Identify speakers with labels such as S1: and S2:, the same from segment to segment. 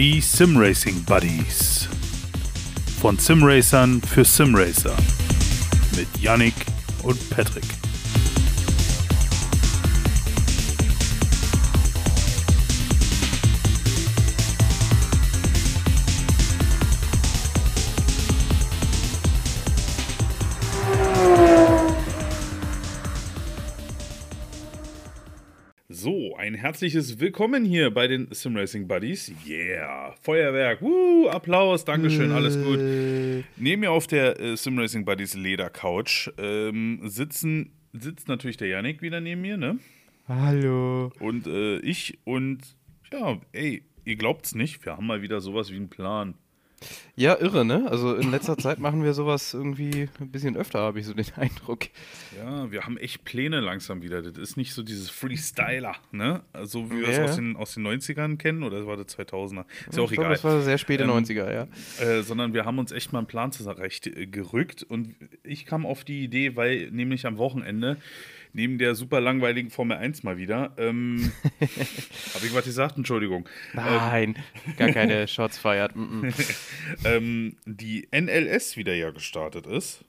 S1: Die Simracing Buddies. Von Simracern für Simracer. Mit Yannick und Patrick. Herzliches Willkommen hier bei den Simracing Buddies. Yeah, Feuerwerk, Woo, Applaus, Dankeschön, alles gut. Neben mir auf der äh, Simracing Buddies Ledercouch ähm, sitzen, sitzt natürlich der Yannick wieder neben mir, ne?
S2: Hallo.
S1: Und äh, ich und ja, ey, ihr glaubt's nicht, wir haben mal wieder sowas wie einen Plan.
S2: Ja, irre, ne? Also in letzter Zeit machen wir sowas irgendwie ein bisschen öfter, habe ich so den Eindruck.
S1: Ja, wir haben echt Pläne langsam wieder. Das ist nicht so dieses Freestyler, ne? So wie wir
S2: Ja.
S1: es aus den, aus den 90ern kennen oder war das 2000er? Ist ja auch egal.
S2: das war sehr späte
S1: Ähm,
S2: 90er, ja.
S1: Äh, sondern wir haben uns echt mal einen Plan zurecht gerückt und ich kam auf die Idee, weil nämlich am Wochenende neben der super langweiligen Formel 1 mal wieder, ähm, habe ich was gesagt? Entschuldigung.
S2: Nein, gar keine Shots feiert.
S1: Ähm, die NLS wieder ja gestartet ist.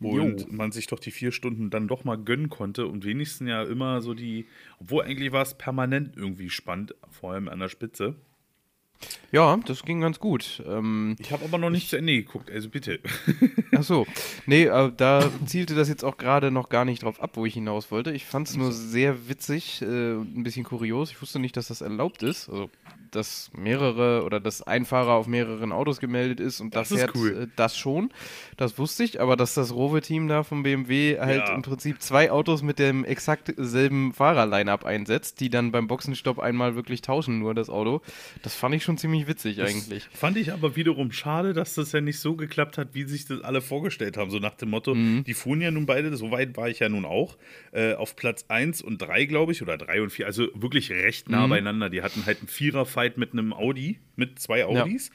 S1: Und
S2: Jo.
S1: man sich doch die vier Stunden dann doch mal gönnen konnte und wenigstens ja immer so die, obwohl eigentlich war es permanent irgendwie spannend, vor allem an der Spitze.
S2: Ja, das ging ganz gut. Ähm,
S1: Ich habe aber noch nicht zu Ende geguckt, also bitte.
S2: ach so. Nee, äh, da zielte das jetzt auch gerade noch gar nicht drauf ab, wo ich hinaus wollte. Ich fand es nur sehr witzig äh, und ein bisschen kurios. Ich wusste nicht, dass das erlaubt ist. Also, dass mehrere oder dass ein Fahrer auf mehreren Autos gemeldet ist und
S1: Das
S2: das, fährt
S1: cool.
S2: äh, das schon. Das wusste ich, aber dass das Rowe-Team da vom BMW halt
S1: Ja.
S2: im Prinzip zwei Autos mit dem exakt selben Fahrer-Line-Up einsetzt, die dann beim Boxenstopp einmal wirklich tauschen, nur das Auto. Das fand ich schon ziemlich witzig eigentlich.
S1: Fand ich aber wiederum schade, dass das ja nicht so geklappt hat, wie sich das alle vorgestellt haben. So nach dem Motto,
S2: Mhm.
S1: die fuhren ja nun beide, so weit war ich ja nun auch, äh, auf Platz 1 und 3, glaube ich, oder 3 und 4, also wirklich recht nah
S2: Mhm.
S1: beieinander. Die hatten halt einen Vierer-Fight mit einem Audi, mit zwei Audis.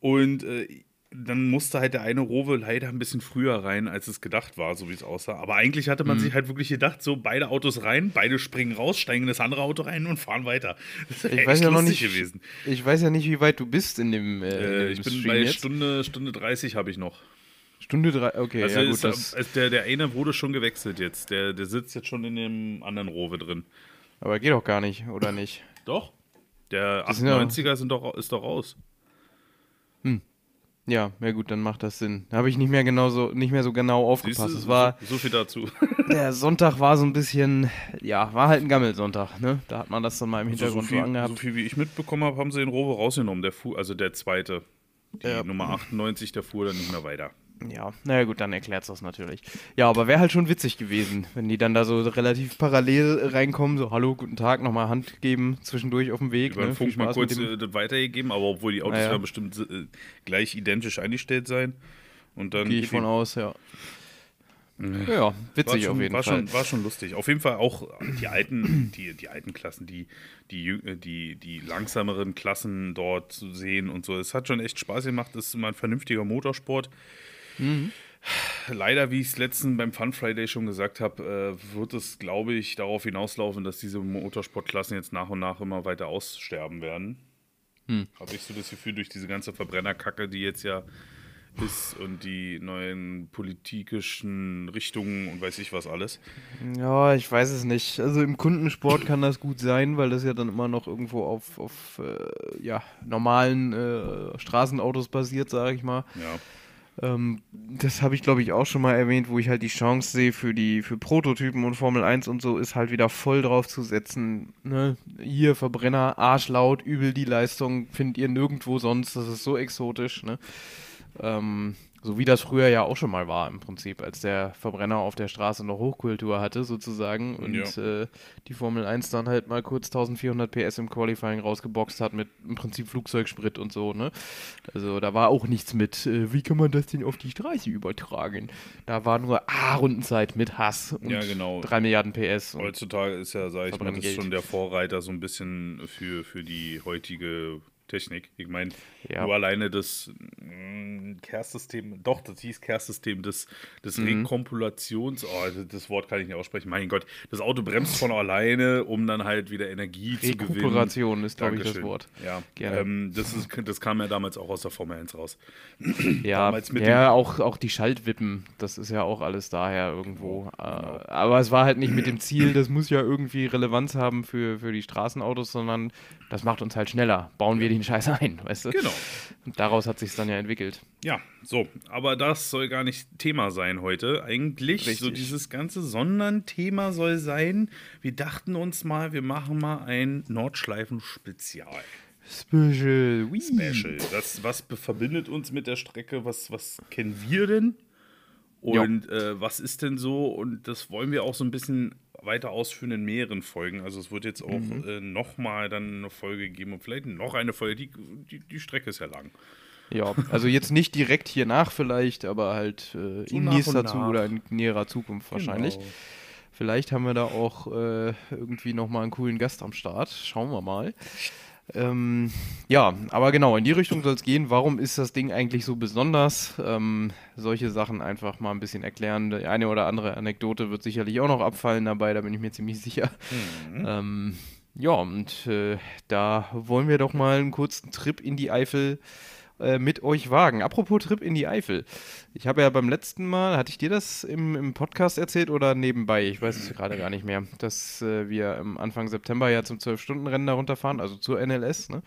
S1: Und äh, dann musste halt der eine Rowe leider ein bisschen früher rein, als es gedacht war, so wie es aussah. Aber eigentlich hatte
S2: Mhm.
S1: man sich halt wirklich gedacht, so beide Autos rein, beide springen raus, steigen in das andere Auto rein und fahren weiter. Das ist
S2: Ich weiß ja noch nicht,
S1: gewesen.
S2: ich weiß ja nicht, wie weit du bist in dem, äh, in
S1: Äh,
S2: dem
S1: ich bin
S2: Stream
S1: bei
S2: jetzt.
S1: Stunde, Stunde 30 habe ich noch.
S2: Stunde drei, okay,
S1: Also
S2: ja gut,
S1: ist, also der, der eine wurde schon gewechselt jetzt. Der, der sitzt jetzt schon in dem anderen Rowe drin.
S2: aber geht doch gar nicht, oder nicht?
S1: Doch. Der
S2: Das sind ja-
S1: 98er sind doch, ist doch raus.
S2: Ja, ja gut, dann macht das Sinn. Da habe ich nicht mehr genau so, nicht mehr so genau aufgepasst. Es war,
S1: so, so viel dazu.
S2: der Sonntag war so ein bisschen, ja, war halt ein Gammelsonntag, ne? Da hat man das dann mal im
S1: Also so,
S2: Hintergrund so,
S1: viel,
S2: angehabt.
S1: so viel wie ich mitbekommen habe, haben sie den Rowe rausgenommen. Der fuhr, also der zweite. Die
S2: Ja.
S1: Nummer 98, der fuhr dann nicht mehr weiter.
S2: Ja, naja gut, dann erklärt's das natürlich. Ja, aber wäre halt schon witzig gewesen, wenn die dann da so relativ parallel reinkommen, so hallo, guten Tag, nochmal Hand geben zwischendurch auf dem Weg.
S1: Über den
S2: ne?
S1: Funk mal kurz äh, das weitergegeben, aber obwohl die Autos
S2: Ja, ja.
S1: ja bestimmt äh, gleich identisch eingestellt sein. Und dann
S2: Gehe ich von aus, ja. Ja,
S1: War
S2: witzig
S1: schon,
S2: auf jeden
S1: war
S2: Fall.
S1: Schon, war schon lustig. Auf jeden Fall auch die alten, die, die alten Klassen, die, die, die, die langsameren Klassen dort zu sehen und so. Es hat schon echt Spaß gemacht. Es ist immer ein vernünftiger Motorsport.
S2: Mhm.
S1: Leider, wie ich es letzten beim Fun Friday schon gesagt habe, äh, wird es, glaube ich, darauf hinauslaufen, dass diese Motorsportklassen jetzt nach und nach immer weiter aussterben werden.
S2: Hm.
S1: Habe ich so das Gefühl, durch diese ganze Verbrennerkacke, die jetzt ja ist und die neuen politischen Richtungen und weiß ich was alles.
S2: Ja, ich weiß es nicht. Also im Kundensport kann das gut sein, weil das ja dann immer noch irgendwo auf, auf äh, ja, normalen äh, Straßenautos basiert, sage ich mal.
S1: Ja.
S2: Ähm, das habe ich, glaube ich, auch schon mal erwähnt, wo ich halt die Chance sehe für die für Prototypen und Formel 1 und so, ist halt wieder voll drauf zu setzen. Ne? Hier Verbrenner, arschlaut, übel die Leistung, findet ihr nirgendwo sonst. Das ist so exotisch. Ne? Ähm, so wie das früher ja auch schon mal war im Prinzip, als der Verbrenner auf der Straße noch Hochkultur hatte sozusagen und
S1: Ja.
S2: äh, die Formel 1 dann halt mal kurz 1400 PS im Qualifying rausgeboxt hat mit im Prinzip Flugzeugsprit und so, ne? Also da war auch nichts mit, äh, wie kann man das denn auf die Straße übertragen? Da war nur ah, Rundenzeit mit Hass und
S1: Ja, genau.
S2: 3 Milliarden PS.
S1: Heutzutage ist ja, sag ich mal, das schon der Vorreiter so ein bisschen für, für die heutige Technik. Ich meine,
S2: Ja.
S1: nur alleine das mh, Kehrsystem, doch, das hieß Kehrsystem des, des
S2: Mhm.
S1: Rekompulations, oh, das- Wort kann ich nicht aussprechen, mein Gott, das Auto bremst von alleine, um dann halt wieder Energie zu gewinnen.
S2: Rekuperation ist, glaube ich, das. Wort.
S1: Ja,
S2: Gerne.
S1: ähm, das, ist, das kam ja damals auch aus der Formel 1 raus.
S2: Ja, ja auch, auch die Schaltwippen, das ist ja auch alles daher irgendwo. Äh, aber es war halt nicht mit dem Ziel, das muss ja irgendwie Relevanz haben für, für die Straßenautos, sondern das macht uns halt schneller. Bauen wir den Scheiß ein, weißt du?
S1: Genau.
S2: Und daraus hat sich dann ja entwickelt.
S1: Ja, so, aber das soll gar nicht Thema sein heute. Eigentlich, so
S2: Richtig.
S1: dieses ganze Sondern-Thema soll sein, wir dachten uns mal, wir machen mal ein Nordschleifen-Spezial.
S2: Special. Whee.
S1: Special. Das, was verbindet uns mit der Strecke? Was, was kennen wir denn? Und äh, was ist denn so? Und das wollen wir auch so ein bisschen weiter ausführen in mehreren Folgen. Also es wird jetzt auch
S2: Mhm.
S1: äh, nochmal dann eine Folge geben und vielleicht noch eine Folge. Die, die, die Strecke ist ja lang.
S2: Ja, also jetzt nicht direkt hier nach vielleicht, aber halt äh, in nächster zu oder in näherer Zukunft wahrscheinlich.
S1: Genau.
S2: Vielleicht haben wir da auch äh, irgendwie nochmal einen coolen Gast am Start. Schauen wir mal. Ähm, ja, aber genau, in die Richtung soll es gehen. Warum ist das Ding eigentlich so besonders? Ähm, solche Sachen einfach mal ein bisschen erklären. Die eine oder andere Anekdote wird sicherlich auch noch abfallen dabei, da bin ich mir ziemlich sicher. Ähm, ja, und äh, da wollen wir doch mal einen kurzen Trip in die Eifel äh, mit euch wagen. Apropos Trip in die Eifel. Ich habe ja beim letzten Mal, hatte ich dir das im, im Podcast erzählt oder nebenbei? Ich weiß es gerade gar nicht mehr. Dass äh, wir am Anfang September ja zum 12-Stunden-Rennen da runterfahren, also zur NLS. Ne?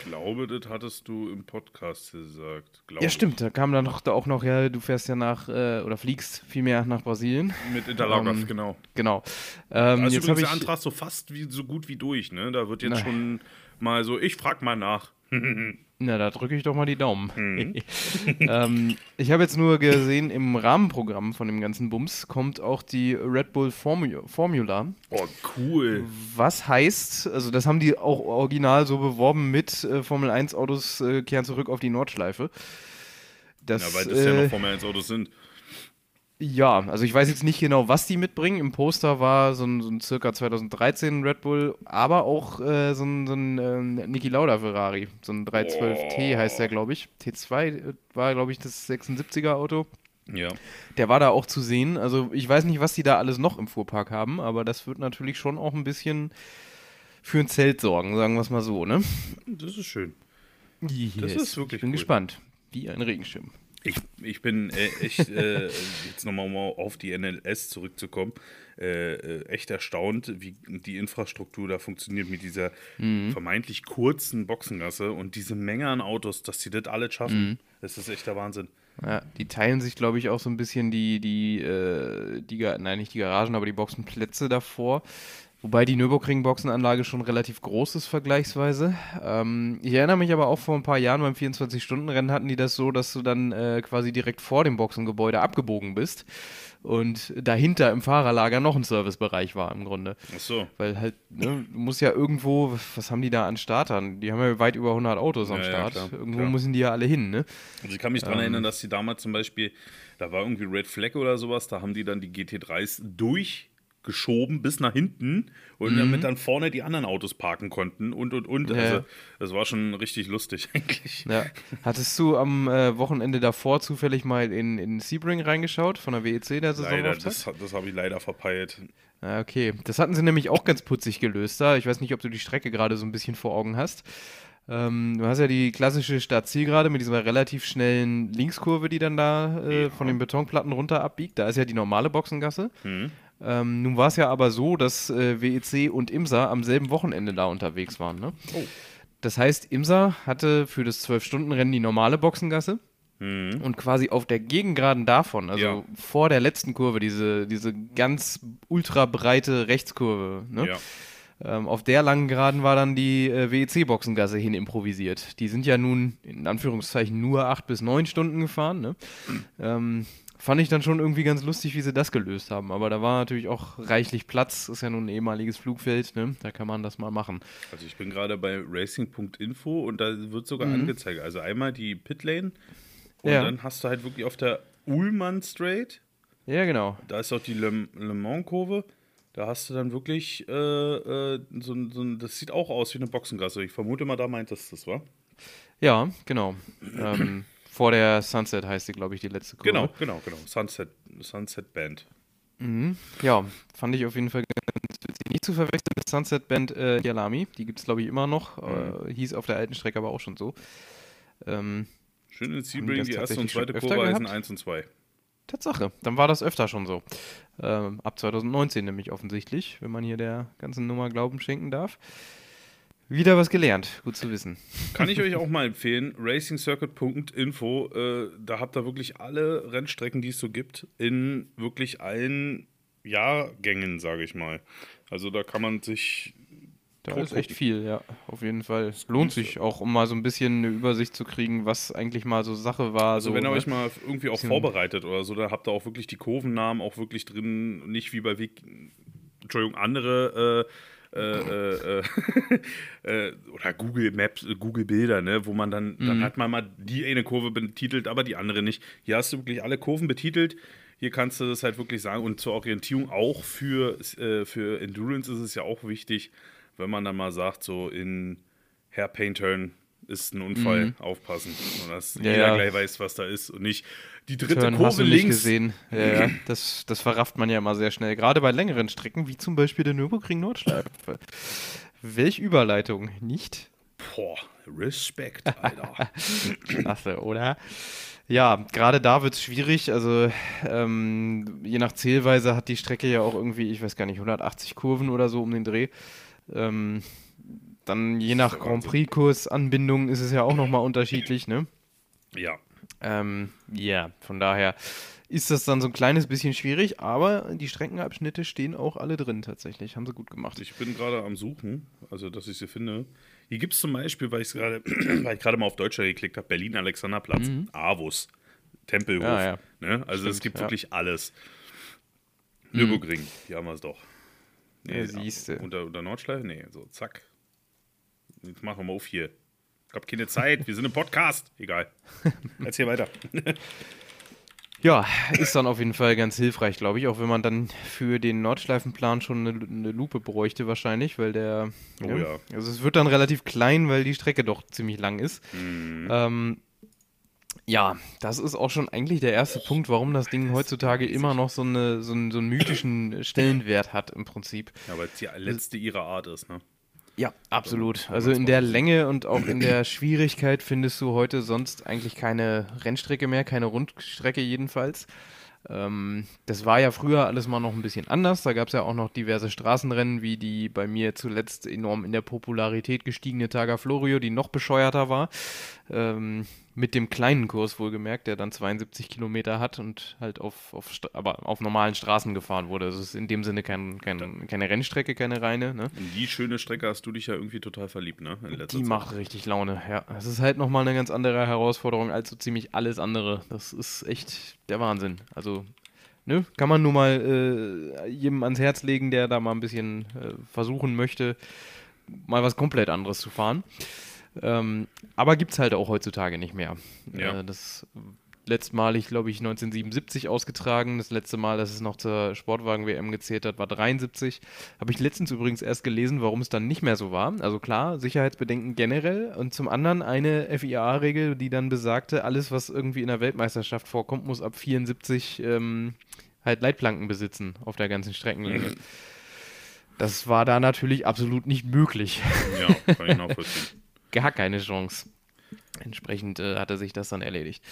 S1: Ich glaube, das hattest du im Podcast gesagt.
S2: Ja, stimmt. Da kam dann noch, da auch noch, ja, du fährst ja nach, äh, oder fliegst vielmehr nach Brasilien.
S1: Mit Interlagos,
S2: Ähm,
S1: genau.
S2: Genau. Ähm,
S1: ist
S2: jetzt
S1: übrigens
S2: habe
S1: der. Antrag so fast wie, so gut wie durch, ne? Da wird jetzt
S2: Na.
S1: schon mal so, ich frag mal nach.
S2: Na, da drücke ich doch mal die Daumen.
S1: Mhm.
S2: ähm, ich habe jetzt nur gesehen, im Rahmenprogramm von dem ganzen Bums kommt auch die Red Bull Formu Formula.
S1: Oh, cool.
S2: Was heißt, also das haben die auch original so beworben mit äh, Formel 1 Autos äh, kehren zurück auf die Nordschleife. Das,
S1: Ja, weil das ja
S2: äh,
S1: noch Formel 1 Autos sind.
S2: Ja, also ich weiß jetzt nicht genau, was die mitbringen. Im Poster war so ein, so ein circa 2013 Red Bull, aber auch äh, so ein, so ein ähm, Niki Lauda Ferrari. So ein 312T heißt der, glaube ich. T2 äh, war, glaube ich, das 76er Auto.
S1: Ja.
S2: Der war da auch zu sehen. Also ich weiß nicht, was die da alles noch im Fuhrpark haben, aber das wird natürlich schon auch ein bisschen für ein Zelt sorgen, sagen wir es mal so, ne?
S1: Das ist schön.
S2: Yes.
S1: ist wirklich
S2: Ich bin
S1: cool.
S2: gespannt. Wie ein Regenschirm.
S1: Ich, ich bin äh, echt, äh, jetzt nochmal um auf die NLS zurückzukommen, äh, äh, echt erstaunt, wie die Infrastruktur da funktioniert mit dieser
S2: Mhm.
S1: vermeintlich kurzen Boxengasse und diese Menge an Autos, dass die das alles schaffen.
S2: Mhm.
S1: Das ist echt der Wahnsinn.
S2: Ja, die teilen sich, glaube ich, auch so ein bisschen die, die, äh, die, nein, nicht die Garagen, aber die Boxenplätze davor. Wobei die Nürburgring-Boxenanlage schon relativ groß ist, vergleichsweise. Ähm, ich erinnere mich aber auch vor ein paar Jahren beim 24-Stunden-Rennen hatten die das so, dass du dann äh, quasi direkt vor dem Boxengebäude abgebogen bist und dahinter im Fahrerlager noch ein Servicebereich war im Grunde.
S1: Ach so.
S2: Weil halt, ne, du musst ja irgendwo, was haben die da an Startern? Die haben ja weit über 100 Autos am
S1: Ja, ja,
S2: Start.
S1: klar,
S2: irgendwo
S1: klar.
S2: müssen die ja alle hin, ne?
S1: Also ich kann mich
S2: Ähm.
S1: daran erinnern, dass die damals zum Beispiel, da war irgendwie Red Flag oder sowas, da haben die dann die GT3s durchgeschoben bis nach hinten und damit dann vorne die anderen Autos parken konnten und und und.
S2: Mhm. Ja.
S1: Also das war schon richtig lustig eigentlich.
S2: Ja. Hattest du am äh, Wochenende davor zufällig mal in, in Sebring reingeschaut von der WEC der
S1: Leider,
S2: Saisonauftakt?
S1: das, das habe ich leider verpeilt.
S2: Ah, okay. Das hatten sie nämlich auch ganz putzig gelöst da. Ich weiß nicht, ob du die Strecke gerade so ein bisschen vor Augen hast. Ähm, du hast ja die klassische Start-Zielgerade mit dieser relativ schnellen Linkskurve, die dann da äh,
S1: Ja.
S2: von den Betonplatten runter abbiegt. Da ist ja die normale Boxengasse.
S1: Hm.
S2: Ähm, nun war es ja aber so, dass äh, WEC und IMSA am selben Wochenende da unterwegs waren. Ne?
S1: Oh.
S2: Das heißt, IMSA hatte für das 12-Stunden-Rennen die normale Boxengasse
S1: Hm.
S2: und quasi auf der Gegengraden davon, also
S1: Ja.
S2: vor der letzten Kurve, diese, diese ganz ultra breite Rechtskurve, ne?
S1: Ja.
S2: ähm, auf der langen Geraden war dann die äh, WEC-Boxengasse hin improvisiert. Die sind ja nun in Anführungszeichen nur acht bis neun Stunden gefahren. Ne? Ähm, fand ich dann schon irgendwie ganz lustig, wie sie das gelöst haben. Aber da war natürlich auch reichlich Platz. Ist ja nun ein ehemaliges Flugfeld. Ne? Da kann man das mal machen.
S1: Also ich bin gerade bei racing.info und da wird sogar angezeigt. Also einmal die Pitlane und
S2: Mhm. Ja.
S1: dann hast du halt wirklich auf der Ullmann Straight,
S2: Ja, genau.
S1: da ist auch die Le, Le Mans Kurve. Da hast du dann wirklich äh, äh, so, ein- so das sieht auch aus wie eine Boxengasse. Ich vermute mal, da meintest du das, wa?
S2: Ja, genau. ähm, vor der Sunset heißt sie, glaube ich, die letzte Kurve.
S1: Genau, genau, genau. Sunset, Sunset Band.
S2: Mhm. Ja, fand ich auf jeden Fall ganz witzig. Nicht zu verwechseln mit Sunset Band äh, Yalami. Die gibt es, glaube ich, immer noch.
S1: Mhm.
S2: Äh, hieß auf der alten Strecke aber auch schon so. Ähm,
S1: Schön in Sebring, die erste und zweite Kurve heißen
S2: gehabt?
S1: 1 und 2.
S2: Tatsache, dann war das öfter schon so. Ähm, ab 2019 nämlich offensichtlich, wenn man hier der ganzen Nummer Glauben schenken darf. Wieder was gelernt, gut zu wissen.
S1: Kann ich euch auch mal empfehlen, racingcircuit.info, äh, da habt ihr wirklich alle Rennstrecken, die es so gibt, in wirklich allen Jahrgängen, sage ich mal. Also da kann man sich
S2: Da ist echt viel, ja, auf jeden Fall. Lohnt sich auch, um mal so ein bisschen eine Übersicht zu kriegen, was eigentlich mal so Sache war.
S1: Also
S2: so,
S1: wenn ihr
S2: ne?
S1: euch mal irgendwie auch vorbereitet oder so, da habt ihr auch wirklich die Kurvennamen auch wirklich drin, nicht wie bei Wik Entschuldigung, andere äh, äh, äh, äh, oder Google Maps, äh, Google Bilder, ne, wo man dann,
S2: Mhm.
S1: dann hat man mal die eine Kurve betitelt, aber die andere nicht. Hier hast du wirklich alle Kurven betitelt. Hier kannst du das halt wirklich sagen und zur Orientierung auch für, äh, für Endurance ist es ja auch wichtig, wenn man dann mal sagt, so in Hairpin Turn ist ein Unfall, aufpassen. Und dass
S2: Mhm. Ja,
S1: jeder
S2: ja.
S1: gleich weiß, was da ist und nicht die dritte
S2: Turn hast
S1: Kurve
S2: du nicht
S1: links.
S2: gesehen. Ja, das, das verrafft man ja immer sehr schnell. Gerade bei längeren Strecken, wie zum Beispiel der Nürburgring Nordschleife. Welch Überleitung, nicht?
S1: Boah, Respekt, Alter.
S2: Klasse, oder? Ja, gerade da wird es schwierig. Also ähm, je nach Zählweise hat die Strecke ja auch irgendwie, ich weiß gar nicht, 180 Kurven oder so um den Dreh. Ähm, dann je nach Grand. Prix-Kursanbindung ist es ja auch nochmal unterschiedlich, ne?
S1: ja.
S2: Ähm, ja, von daher ist das dann so ein kleines bisschen schwierig, aber die Streckenabschnitte stehen auch alle drin tatsächlich. Haben sie gut gemacht.
S1: Ich bin gerade am Suchen, also dass ich sie finde. Hier gibt es zum Beispiel, weil, ich's gerade, weil ich gerade mal auf Deutscher geklickt habe, Berlin-Alexanderplatz, Avus, Tempelhof.
S2: Mhm. Ja, ja.
S1: Ne? Also es
S2: Stimmt,
S1: gibt
S2: ja. Mhm.
S1: wirklich alles. Nürburgring, hier haben wir es doch.
S2: Ja, siehste.
S1: Unter, unter Nordschleife? Nee, so, zack. Jetzt machen wir mal auf hier. Ich habe keine Zeit, wir sind im Podcast. Egal. Erzähl weiter.
S2: Ja, ist dann auf jeden Fall ganz hilfreich, glaube ich, auch wenn man dann für den Nordschleifenplan schon eine, eine Lupe bräuchte wahrscheinlich, weil der.
S1: Oh ja.
S2: Also es wird dann relativ klein, weil die Strecke doch ziemlich lang ist.
S1: Mhm.
S2: Ähm, ja, das ist auch schon eigentlich der erste Punkt, warum das Ding heutzutage immer noch so, eine, so, einen, so einen mythischen Stellenwert hat im Prinzip.
S1: Ja, weil es die letzte ihrer Art ist, ne?
S2: Ja, absolut. Also in der Länge und auch in der Schwierigkeit findest du heute sonst eigentlich keine Rennstrecke mehr, keine Rundstrecke jedenfalls. Ähm, das war ja früher alles mal noch ein bisschen anders. Da gab es ja auch noch diverse Straßenrennen, wie die bei mir zuletzt enorm in der Popularität gestiegene Targa Florio, die noch bescheuerter war. Ähm, mit dem kleinen Kurs wohlgemerkt, der dann 72 Kilometer hat und halt auf, auf, aber auf normalen Straßen gefahren wurde. Also es ist in dem Sinne kein, kein, keine Rennstrecke, keine reine. Ne?
S1: In die schöne Strecke hast du dich ja irgendwie total verliebt, ne?
S2: Die
S1: Zeit.
S2: macht richtig Laune, ja. Es ist halt nochmal eine ganz andere Herausforderung als so ziemlich alles andere. Das ist echt der Wahnsinn. Also, ne, kann man nur mal äh, jedem ans Herz legen, der da mal ein bisschen äh, versuchen möchte, mal was komplett anderes zu fahren. Ähm, aber gibt's halt auch heutzutage nicht mehr.
S1: Ja.
S2: Äh, das letztmalig, glaube ich, 1977 ausgetragen. Das letzte Mal, dass es noch zur Sportwagen-WM gezählt hat, war 73. Habe ich letztens übrigens erst gelesen, warum es dann nicht mehr so war. Also klar, Sicherheitsbedenken generell und zum anderen eine FIA-Regel, die dann besagte, alles, was irgendwie in der Weltmeisterschaft vorkommt, muss ab 74 ähm, halt Leitplanken besitzen auf der ganzen Streckenlänge. Das war da natürlich absolut nicht möglich.
S1: Ja, kann ich nachvollziehen.
S2: Gar keine Chance. Entsprechend äh, hatte sich das dann erledigt.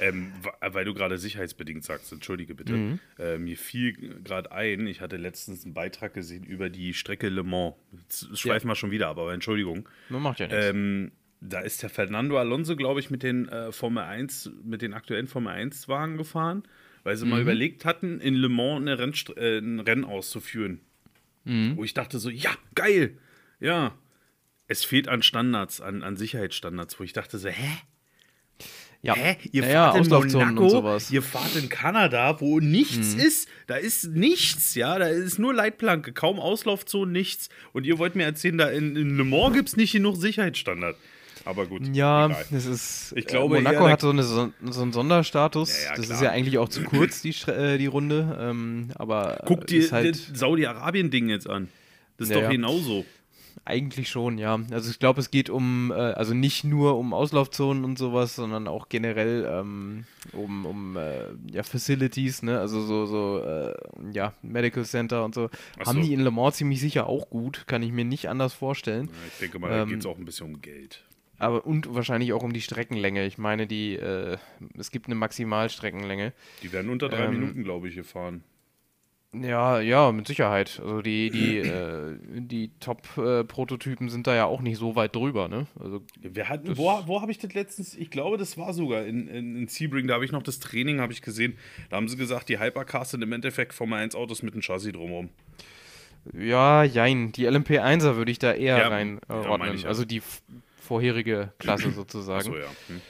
S1: Ähm, weil du gerade sicherheitsbedingt sagst, entschuldige bitte.
S2: Mhm.
S1: Äh, mir fiel gerade ein, ich hatte letztens einen Beitrag gesehen über die Strecke Le Mans. Jetzt schweifen wir schon wieder, ab, aber Entschuldigung.
S2: Man macht ja nichts.
S1: Ähm, da ist der Fernando Alonso, glaube ich, mit den äh, Formel 1, mit den aktuellen Formel 1 Wagen gefahren, weil sie
S2: Mhm.
S1: mal überlegt hatten, in Le Mans eine Rennst äh, ein Rennen auszuführen.
S2: Mhm.
S1: Wo ich dachte so, ja, geil, ja. Es fehlt an Standards, an, an Sicherheitsstandards, wo ich dachte so, hä?
S2: ja,
S1: Hä? Ihr
S2: naja,
S1: fahrt in Monaco, ihr fahrt in Kanada, wo nichts
S2: Mhm.
S1: ist. Da ist nichts, ja. Da ist nur Leitplanke, kaum Auslaufzonen, nichts. Und ihr wollt mir erzählen, da in, in Le Mans gibt es nicht genug Sicherheitsstandard. Aber gut.
S2: Ja,
S1: egal.
S2: das ist.
S1: Ich glaube
S2: äh, Monaco
S1: eher,
S2: hat so, eine, so einen Sonderstatus.
S1: Ja, ja,
S2: das
S1: klar.
S2: ist ja eigentlich auch zu kurz, die, äh, die Runde. Ähm, aber
S1: Guck dir
S2: halt,
S1: das Saudi-Arabien-Ding jetzt an. Das ist
S2: Ja,
S1: doch
S2: ja.
S1: genauso.
S2: Eigentlich schon, ja. Also ich glaube, es geht um, äh, also nicht nur um Auslaufzonen und sowas, sondern auch generell ähm, um, um äh, ja, Facilities, ne? Also so, so äh, ja, Medical Center und so.
S1: Ach
S2: Haben
S1: so.
S2: die in Le Mans ziemlich sicher auch gut, kann ich mir nicht anders vorstellen.
S1: Ja, Ich denke mal, da
S2: Ähm,
S1: geht es auch ein bisschen um Geld.
S2: Aber und wahrscheinlich auch um die Streckenlänge. Ich meine, die, äh, es gibt eine Maximalstreckenlänge.
S1: Die werden unter drei
S2: ähm,
S1: Minuten, glaube ich, gefahren.
S2: Ja, ja, mit Sicherheit. Also die, die, äh, die Top-Prototypen sind da ja auch nicht so weit drüber, ne? Also
S1: Wer hat,
S2: Das-
S1: wo wo habe ich das letztens? Ich glaube, das war sogar in, in, in Sebring. Da habe ich noch das Training, habe ich gesehen. Da haben sie gesagt, die Hypercars sind im Endeffekt Formel 1 Autos mit einem Chassis drumherum.
S2: Ja, jein. Die LMP1er würde ich da eher
S1: Ja,
S2: rein äh,
S1: ja.
S2: Also die vorherige Klasse sozusagen.
S1: Achso, ja. Hm.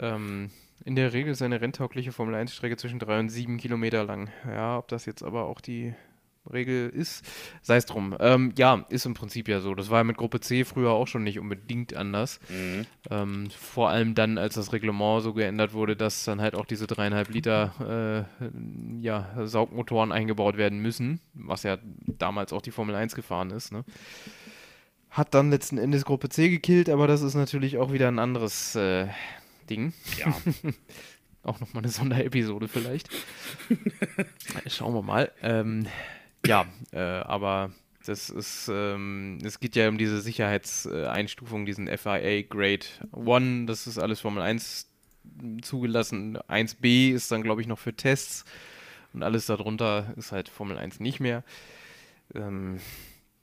S2: ähm, in der Regel ist eine renntaugliche Formel 1-Strecke zwischen 3 und 7 Kilometer lang. Ja, ob das jetzt aber auch die Regel ist, sei es drum. Ähm, ja, ist im Prinzip ja so. Das war ja mit Gruppe C früher auch schon nicht unbedingt anders.
S1: Mhm.
S2: Ähm, vor allem dann, als das Reglement so geändert wurde, dass dann halt auch diese dreieinhalb Liter äh, ja, Saugmotoren eingebaut werden müssen, was ja damals auch die Formel 1 gefahren ist. Ne? Hat dann letzten Endes Gruppe C gekillt, aber das ist natürlich auch wieder ein anderes äh, Ding.
S1: Ja,
S2: Auch nochmal eine Sonderepisode vielleicht. Schauen wir mal. Ähm, ja, äh, aber das ist, ähm, es geht ja um diese Sicherheitseinstufung, diesen FIA Grade 1, das ist alles Formel 1 zugelassen. 1b ist dann, glaube ich, noch für Tests und alles darunter ist halt Formel 1 nicht mehr. Ähm,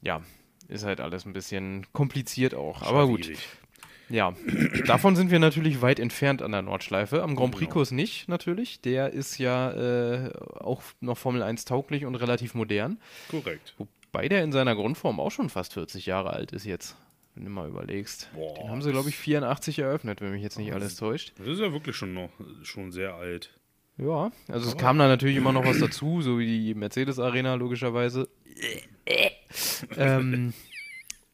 S2: ja, ist halt alles ein bisschen kompliziert auch. Aber gut. Ja, davon sind wir natürlich weit entfernt an der Nordschleife. Am Grand. Prix-Kurs nicht, natürlich. Der ist ja äh, auch noch Formel 1 tauglich und relativ modern.
S1: Korrekt.
S2: Wobei der in seiner Grundform auch schon fast 40 Jahre alt ist jetzt. Wenn du mal überlegst.
S1: Boah,
S2: Den haben sie, glaube ich, 84 eröffnet, wenn mich jetzt nicht alles täuscht.
S1: Das ist ja wirklich schon noch schon sehr alt.
S2: Ja, also es kam da natürlich immer noch was dazu, so wie die Mercedes-Arena logischerweise. ähm,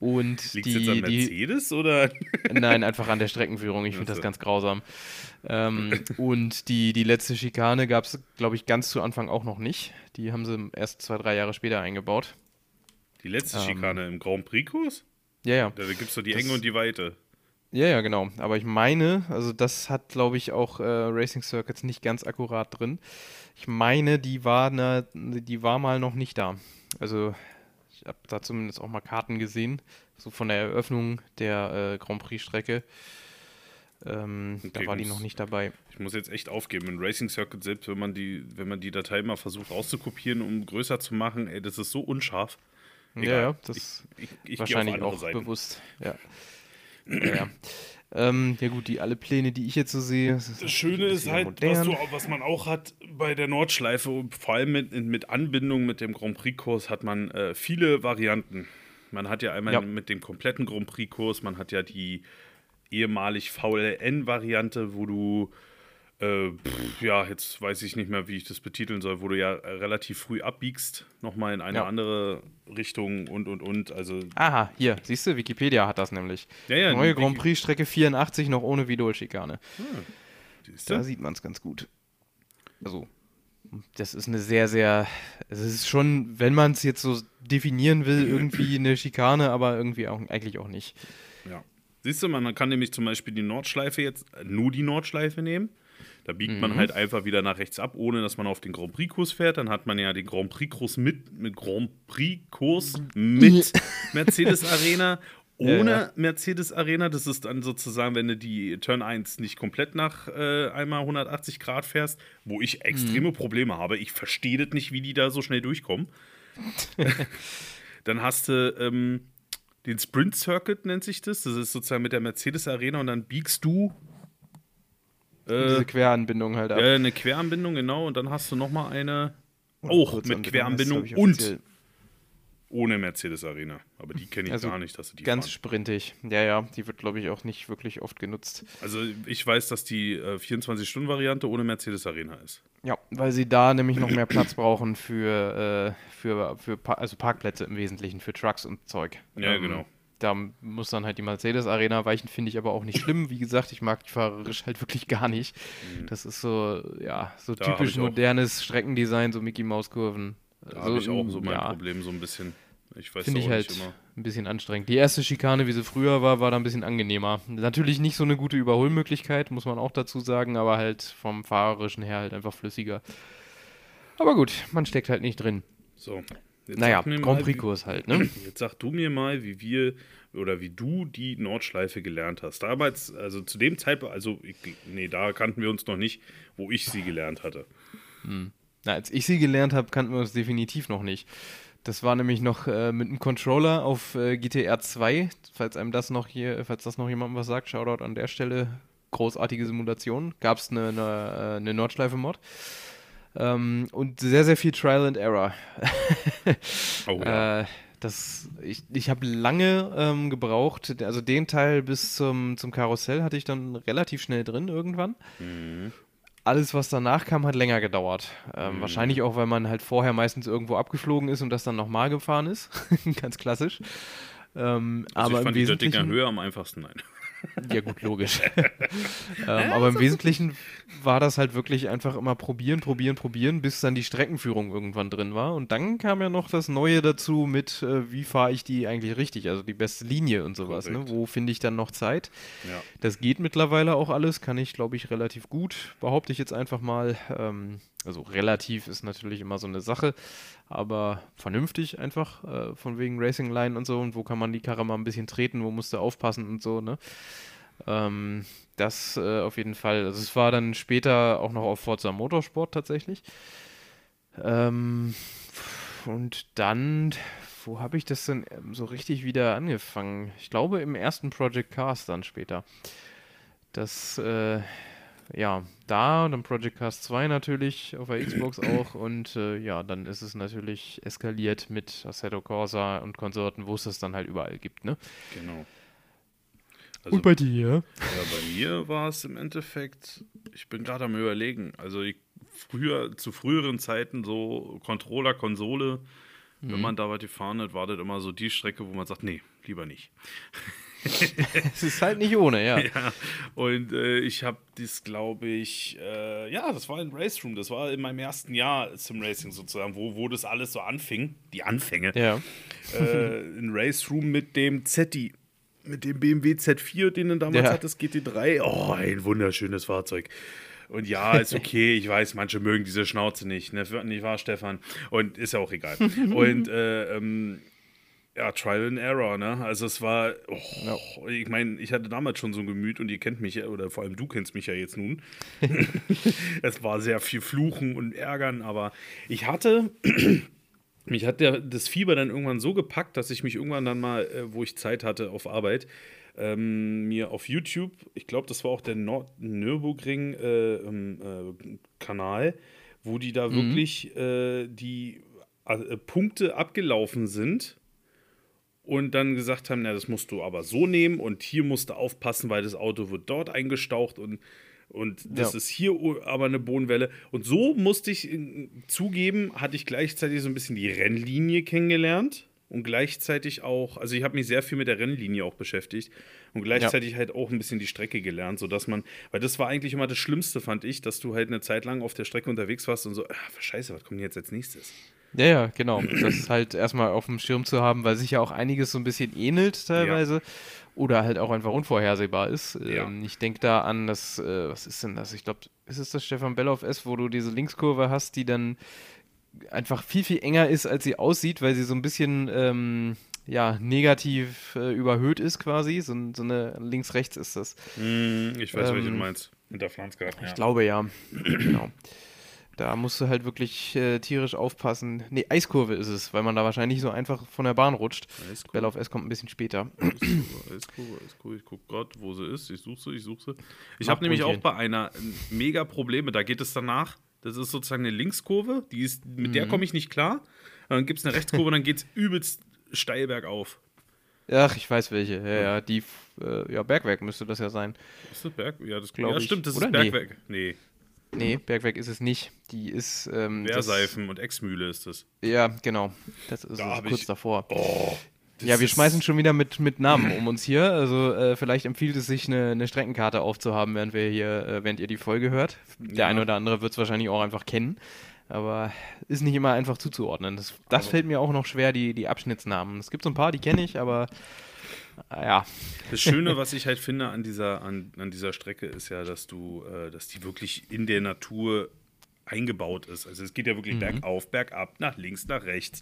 S2: und
S1: Liegt
S2: die,
S1: es jetzt an
S2: die,
S1: Mercedes oder?
S2: Nein, einfach an der Streckenführung. Ich finde das
S1: so.
S2: ganz grausam. Ähm, und die, die letzte Schikane gab es, glaube ich, ganz zu Anfang auch noch nicht. Die haben sie erst zwei, drei Jahre später eingebaut.
S1: Die letzte
S2: Ähm,
S1: Schikane im Grand Prix-Kurs?
S2: Ja, ja.
S1: Da gibt es doch die
S2: Das-
S1: Enge und die Weite.
S2: Ja, ja, genau. Aber ich meine, also das hat, glaube ich, auch äh, Racing Circuits nicht ganz akkurat drin. Ich meine, die war, ne, die war mal noch nicht da. Also ich habe da zumindest auch mal Karten gesehen, so von der Eröffnung der äh, Grand Prix-Strecke. Ähm, da
S1: Okay,
S2: war die noch nicht dabei.
S1: Ich muss jetzt echt aufgeben. In Racing Circuit, selbst wenn man die, wenn man die Datei mal versucht rauszukopieren, um größer zu machen, ey, das ist so unscharf.
S2: Ja,
S1: Egal.
S2: ja, das
S1: Ich, ich, ich
S2: wahrscheinlich auch
S1: Seiten.
S2: bewusst. Ja. Ja, ja. Ähm, ja gut, die alle Pläne, die ich jetzt so sehe. Das,
S1: Das Schöne ist halt,
S2: modern.
S1: was, du, was man auch hat bei der Nordschleife, vor allem mit, mit Anbindung mit dem Grand Prix-Kurs, hat man äh, viele Varianten. Man hat ja einmal
S2: Ja.
S1: mit dem kompletten Grand Prix-Kurs, man hat ja die ehemalig VLN-Variante, wo du, äh, pff, ja, jetzt weiß ich nicht mehr, wie ich das betiteln soll, wo du ja äh, relativ früh abbiegst, nochmal in eine
S2: Ja.
S1: andere Richtung und, und, und. Also,
S2: Aha, hier, siehst du, Wikipedia hat das nämlich.
S1: ja, ja,
S2: Neue Grand Prix-Strecke 84 noch ohne Vidol-Schikane.
S1: siehste?
S2: Da sieht man es ganz gut. Also, das ist eine sehr, sehr. Es ist schon, wenn man es jetzt so definieren will, irgendwie eine Schikane, aber irgendwie auch eigentlich auch nicht.
S1: Ja. Siehst du, man kann nämlich zum Beispiel die Nordschleife jetzt, äh, nur die Nordschleife nehmen. Da biegt
S2: Mhm.
S1: man halt einfach wieder nach rechts ab, ohne dass man auf den Grand Prix-Kurs fährt. Dann hat man ja den Grand Prix-Kurs mit, mit Grand Prix-Kurs mit Mercedes Arena. Ohne
S2: Ja, ja.
S1: Mercedes Arena, das ist dann sozusagen, wenn du die Turn 1 nicht komplett nach äh, einmal 180 Grad fährst, wo ich extreme
S2: Mhm.
S1: Probleme habe. Ich verstehe das nicht, wie die da so schnell durchkommen. Dann hast du ähm, den Sprint Circuit, nennt sich das. Das ist sozusagen mit der Mercedes Arena und dann biegst du äh,
S2: Diese Queranbindung halt ab.
S1: äh, eine Queranbindung, genau. Und dann hast du nochmal eine auch
S2: Kurzanbindung
S1: mit Queranbindung und ohne Mercedes Arena. Aber die kenne ich
S2: Also
S1: gar nicht, dass du die
S2: Ganz
S1: fahren.
S2: sprintig. Ja, ja, die wird, glaube ich, auch nicht wirklich oft genutzt.
S1: Also ich weiß, dass die äh, 24-Stunden-Variante ohne Mercedes Arena ist.
S2: Ja, weil sie da nämlich noch mehr Platz brauchen für, äh, für, für pa also Parkplätze im Wesentlichen, für Trucks und Zeug.
S1: Ja, genau.
S2: Da muss dann halt die Mercedes-Arena weichen, finde ich aber auch nicht schlimm. Wie gesagt, ich mag die fahrerisch halt wirklich gar nicht. Das ist so, ja, so
S1: Mhm. Da
S2: typisch modernes Streckendesign, so Mickey-Maus-Kurven.
S1: Da habe ich auch so mein
S2: ja.
S1: Problem so ein bisschen. Ich weiß
S2: Finde ich halt
S1: immer.
S2: ein bisschen anstrengend. Die erste Schikane, wie sie früher war, war da ein bisschen angenehmer. Natürlich nicht so eine gute Überholmöglichkeit, muss man auch dazu sagen, aber halt vom Fahrerischen her halt einfach flüssiger. Aber gut, man steckt halt nicht drin.
S1: So. Jetzt
S2: naja, Grand Prix-Kurs halt, ne?
S1: Jetzt sag du mir mal, wie wir oder wie du die Nordschleife gelernt hast. Damals, also zu dem Zeitpunkt, also ich, nee, da kannten wir uns noch nicht, wo ich sie gelernt hatte.
S2: Na, als ich sie gelernt habe, kannten wir uns definitiv noch nicht. Das war nämlich noch äh, mit einem Controller auf äh, GTR 2, falls einem das noch hier, falls das noch jemandem was sagt, Shoutout an der Stelle. Großartige Simulation. Gab es eine, eine, äh, eine Nordschleife-Mod. Ähm, und sehr, sehr viel Trial and Error.
S1: Oh ja.
S2: Äh, das, ich ich habe lange ähm, gebraucht, also den Teil bis zum, zum Karussell hatte ich dann relativ schnell drin irgendwann. Alles, was danach kam, hat länger gedauert. Ähm, Wahrscheinlich auch, weil man halt vorher meistens irgendwo abgeflogen ist und das dann nochmal gefahren ist. Ganz klassisch. Ähm,
S1: also
S2: aber
S1: ich fand
S2: im
S1: die der Dinger höher am einfachsten. Nein.
S2: Ja gut, logisch. ähm, aber im Wesentlichen war das halt wirklich einfach immer probieren, probieren, probieren, bis dann die Streckenführung irgendwann drin war. Und dann kam ja noch das Neue dazu mit, äh, wie fahre ich die eigentlich richtig, also die beste Linie und sowas. Ne? Wo finde ich dann noch Zeit?
S1: Ja.
S2: Das geht mittlerweile auch alles, kann ich, glaube ich, relativ gut, behaupte ich jetzt einfach mal. Ähm, also relativ ist natürlich immer so eine Sache, aber vernünftig einfach, äh, von wegen Racing Line und so und wo kann man die Karre mal ein bisschen treten, wo musst du aufpassen und so, ne? Ähm, das äh, auf jeden Fall. Also es war dann später auch noch auf Forza Motorsport tatsächlich. Ähm, und dann, wo habe ich das denn ähm, so richtig wieder angefangen? Ich glaube im ersten Project Cars dann später. Das, äh, ja, da und dann Project Cars 2 natürlich auf der Xbox auch und äh, ja, dann ist es natürlich eskaliert mit Assetto Corsa und Konsorten, wo es das dann halt überall gibt, ne?
S1: Genau. Also,
S2: bei dir?
S1: ja, bei mir war es im Endeffekt, ich bin gerade am überlegen, also ich, früher, zu früheren Zeiten so Controller, Konsole, wenn man da was gefahren hat, war das immer so die Strecke, wo man sagt, nee, lieber nicht.
S2: Es ist halt nicht ohne, ja.
S1: Ja, und äh, ich habe das, glaube ich, äh, ja, das war in Race Room, das war in meinem ersten Jahr Sim Racing sozusagen, wo, wo das alles so anfing, die Anfänge,
S2: Ja.
S1: äh, in Race Room mit dem ZI, mit dem BMW Z4, den du damals
S2: Ja.
S1: hattest, GT3. Oh, ein wunderschönes Fahrzeug. Und ja, ist okay, ich weiß, manche mögen diese Schnauze nicht, ne? nicht wahr, Stefan? Und ist ja auch egal. Und äh, ähm, ja, Trial and Error, ne? Also es war, oh, ich meine, ich hatte damals schon so ein Gemüt und ihr kennt mich ja, oder vor allem du kennst mich ja jetzt nun. es war sehr viel Fluchen und Ärgern, aber ich hatte, mich hat der, das Fieber dann irgendwann so gepackt, dass ich mich irgendwann dann mal, äh, wo ich Zeit hatte auf Arbeit, ähm, mir auf YouTube, ich glaube, das war auch der Nord Nürburgring äh, ähm, äh, Kanal, wo die da wirklich äh, die äh, Punkte abgelaufen sind und dann gesagt haben, na, das musst du aber so nehmen und hier musst du aufpassen, weil das Auto wird dort eingestaucht und, und das
S2: Ja.
S1: ist hier aber eine Bodenwelle. Und so musste ich äh, zugeben, hatte ich gleichzeitig so ein bisschen die Rennlinie kennengelernt und gleichzeitig auch, also ich habe mich sehr viel mit der Rennlinie auch beschäftigt und gleichzeitig halt auch ein bisschen die Strecke gelernt, sodass man, weil das war eigentlich immer das Schlimmste, fand ich, dass du halt eine Zeit lang auf der Strecke unterwegs warst und so, ah, scheiße, was kommt jetzt als nächstes?
S2: Ja, ja, genau. Das ist halt erstmal auf dem Schirm zu haben, weil sich ja auch einiges so ein bisschen ähnelt teilweise. Oder halt auch einfach unvorhersehbar ist.
S1: Ja.
S2: Ähm, ich denke da an das, äh, was ist denn das? Ich glaube, ist es das Stefan Belloff S, wo du diese Linkskurve hast, die dann einfach viel, viel enger ist, als sie aussieht, weil sie so ein bisschen ähm, ja, negativ äh, überhöht ist quasi. So, so eine links-rechts ist das.
S1: Hm, ich weiß, welchen
S2: Ähm,
S1: du meinst. Hinter Flanska. Ja.
S2: Ich glaube ja. genau. Da musst du halt wirklich äh, tierisch aufpassen. Nee, Eiskurve ist es, weil man da wahrscheinlich so einfach von der Bahn rutscht.
S1: Eiskurve.
S2: Bell auf S kommt ein bisschen später.
S1: Eiskurve, Eiskurve, Eiskurve. Ich gucke gerade, wo sie ist. Ich suche sie, ich suche sie. Ich habe nämlich auch bei einer äh, mega Probleme. Da geht es danach. Das ist sozusagen eine Linkskurve. Die ist, mit der komme ich nicht klar. Dann gibt es eine Rechtskurve und dann geht es übelst steil bergauf.
S2: Ach, ich weiß welche. Ja, ja, die, äh, ja, Bergwerk müsste das ja sein.
S1: Ist das Berg? Ja, das
S2: Glaub
S1: ja,
S2: ich.
S1: stimmt, das
S2: Oder?
S1: ist. Bergwerk. Nee,
S2: Nee, Bergwerk ist es nicht. Die ist, ähm,
S1: Wehrseifen und Exmühle ist das.
S2: Ja, genau. Das ist
S1: Da
S2: es kurz
S1: ich-
S2: davor.
S1: Oh.
S2: Ja, wir schmeißen schon wieder mit, mit Namen um uns hier. Also äh, vielleicht empfiehlt es sich, eine, eine Streckenkarte aufzuhaben, während wir hier, äh, während ihr die Folge hört. Der
S1: Ja.
S2: eine oder andere wird es wahrscheinlich auch einfach kennen. aber ist nicht immer einfach zuzuordnen. Das, das fällt mir auch noch schwer, die, die Abschnittsnamen. Es gibt so ein paar, die kenne ich, aber ja.
S1: Das Schöne, was ich halt finde an dieser, an, an dieser Strecke, ist ja, dass du, äh, dass die wirklich in der Natur eingebaut ist. Also es geht ja wirklich mhm. bergauf, bergab, nach links, nach rechts.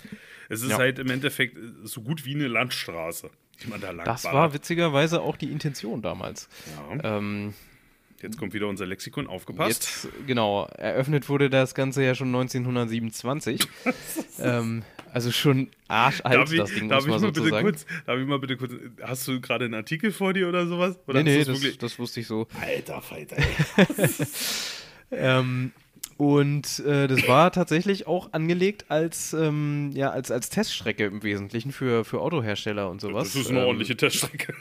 S1: Es ist ja. halt im Endeffekt so gut wie eine Landstraße,
S2: die man da lang Das ballert. war witzigerweise auch die Intention damals.
S1: Ja. Ähm, Jetzt kommt wieder unser Lexikon, aufgepasst.
S2: Jetzt, genau, eröffnet wurde das Ganze ja schon 1927. ähm, also schon arschalt,
S1: darf ich, das Ding, darf muss ich mal bitte kurz, Darf ich mal bitte kurz, hast du gerade einen Artikel vor dir oder sowas? Oder
S2: nee, nee, das, das, das, wusste ich so.
S1: Alter Falter,
S2: ähm, und äh, das war tatsächlich auch angelegt als, ähm, ja, als, als Teststrecke im Wesentlichen für, für Autohersteller und sowas.
S1: Das ist eine ähm, ordentliche Teststrecke.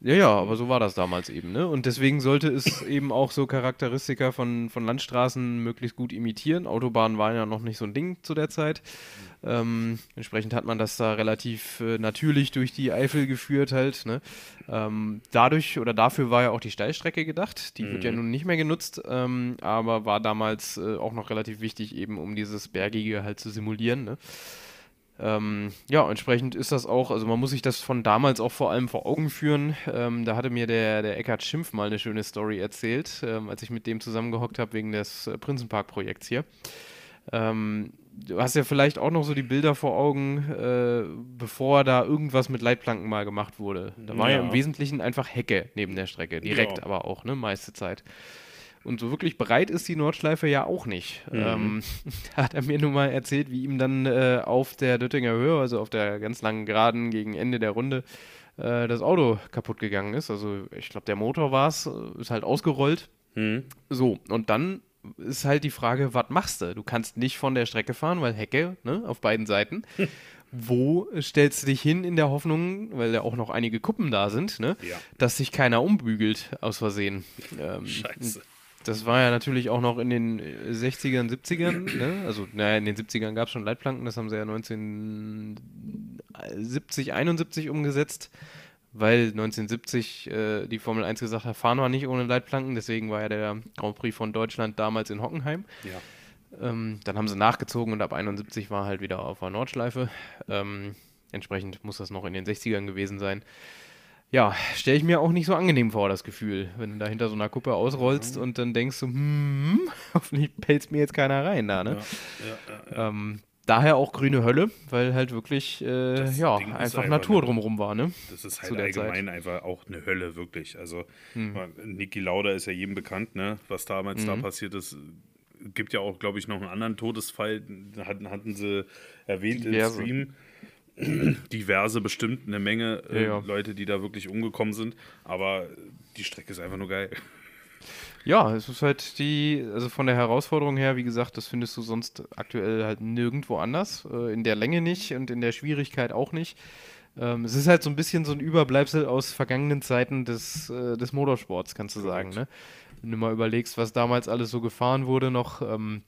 S2: Ja, ja, aber so war das damals eben, ne? Und deswegen sollte es eben auch so Charakteristika von, von Landstraßen möglichst gut imitieren. Autobahnen waren ja noch nicht so ein Ding zu der Zeit. Ähm, entsprechend hat man das da relativ äh, natürlich durch die Eifel geführt halt, ne? Ähm, dadurch oder dafür war ja auch die Steilstrecke gedacht. Die mhm. wird ja mhm. nun nicht mehr genutzt, ähm, aber war damals äh, auch noch relativ wichtig, eben um dieses Bergige halt zu simulieren, ne? Ähm, ja, entsprechend ist das auch, also man muss sich das von damals auch vor allem vor Augen führen. Ähm, da hatte mir der, der Eckhard Schimpf mal eine schöne Story erzählt, ähm, als ich mit dem zusammengehockt habe wegen des äh, Prinzenpark-Projekts hier. Ähm, du hast ja vielleicht auch noch so die Bilder vor Augen, äh, bevor da irgendwas mit Leitplanken mal gemacht wurde. Da war ja, ja im Wesentlichen einfach Hecke neben der Strecke, direkt ja. aber auch, ne, meiste Zeit. Und so wirklich breit ist die Nordschleife ja auch nicht. Mhm. Ähm, da hat er mir nun mal erzählt, wie ihm dann äh, auf der Döttinger Höhe, also auf der ganz langen Geraden gegen Ende der Runde, äh, das Auto kaputt gegangen ist. Also ich glaube, der Motor war es, äh, ist halt ausgerollt. Mhm. So, und dann ist halt die Frage, was machst du? Du kannst nicht von der Strecke fahren, weil Hecke, ne, auf beiden Seiten. Wo stellst du dich hin in der Hoffnung, weil ja auch noch einige Kuppen da sind, ne, ja. dass sich keiner umbügelt aus Versehen? Ähm, Scheiße. Das war ja natürlich auch noch in den 60ern, 70ern. Ne? Also, naja, in den 70ern gab es schon Leitplanken, das haben sie ja 1970, 71 umgesetzt, weil 1970 äh, die Formel 1 gesagt hat, fahren wir nicht ohne Leitplanken. Deswegen war ja der Grand Prix von Deutschland damals in Hockenheim. Ja. Ähm, dann haben sie nachgezogen und ab 71 war halt wieder auf der Nordschleife. Ähm, entsprechend muss das noch in den 60ern gewesen sein ja, stelle ich mir auch nicht so angenehm vor, das Gefühl, wenn du da hinter so einer Kuppe ausrollst mhm. und dann denkst du, hm, hoffentlich pelzt mir jetzt keiner rein da, ne? Ja, ja, ja, ähm, daher auch grüne Hölle, weil halt wirklich, äh, ja, einfach, Natur drumherum war, ne?
S1: Das ist halt allgemein Zeit. einfach auch eine Hölle, wirklich. Also, hm. Niki Lauda ist ja jedem bekannt, ne? Was damals mhm. da passiert ist. Gibt ja auch, glaube ich, noch einen anderen Todesfall, hatten, hatten sie erwähnt Diverse. im Stream diverse bestimmt, eine Menge äh, ja, ja. Leute, die da wirklich umgekommen sind. Aber die Strecke ist einfach nur geil.
S2: Ja, es ist halt die, also von der Herausforderung her, wie gesagt, das findest du sonst aktuell halt nirgendwo anders. Äh, in der Länge nicht und in der Schwierigkeit auch nicht. Ähm, es ist halt so ein bisschen so ein Überbleibsel aus vergangenen Zeiten des, äh, des Motorsports, kannst du sagen. Ne? Wenn du mal überlegst, was damals alles so gefahren wurde, noch. Ähm,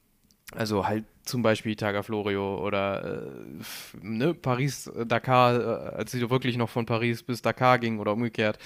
S2: also halt zum Beispiel Tagaflorio oder äh, ne, Paris-Dakar, äh, als sie wirklich noch von Paris bis Dakar ging oder umgekehrt.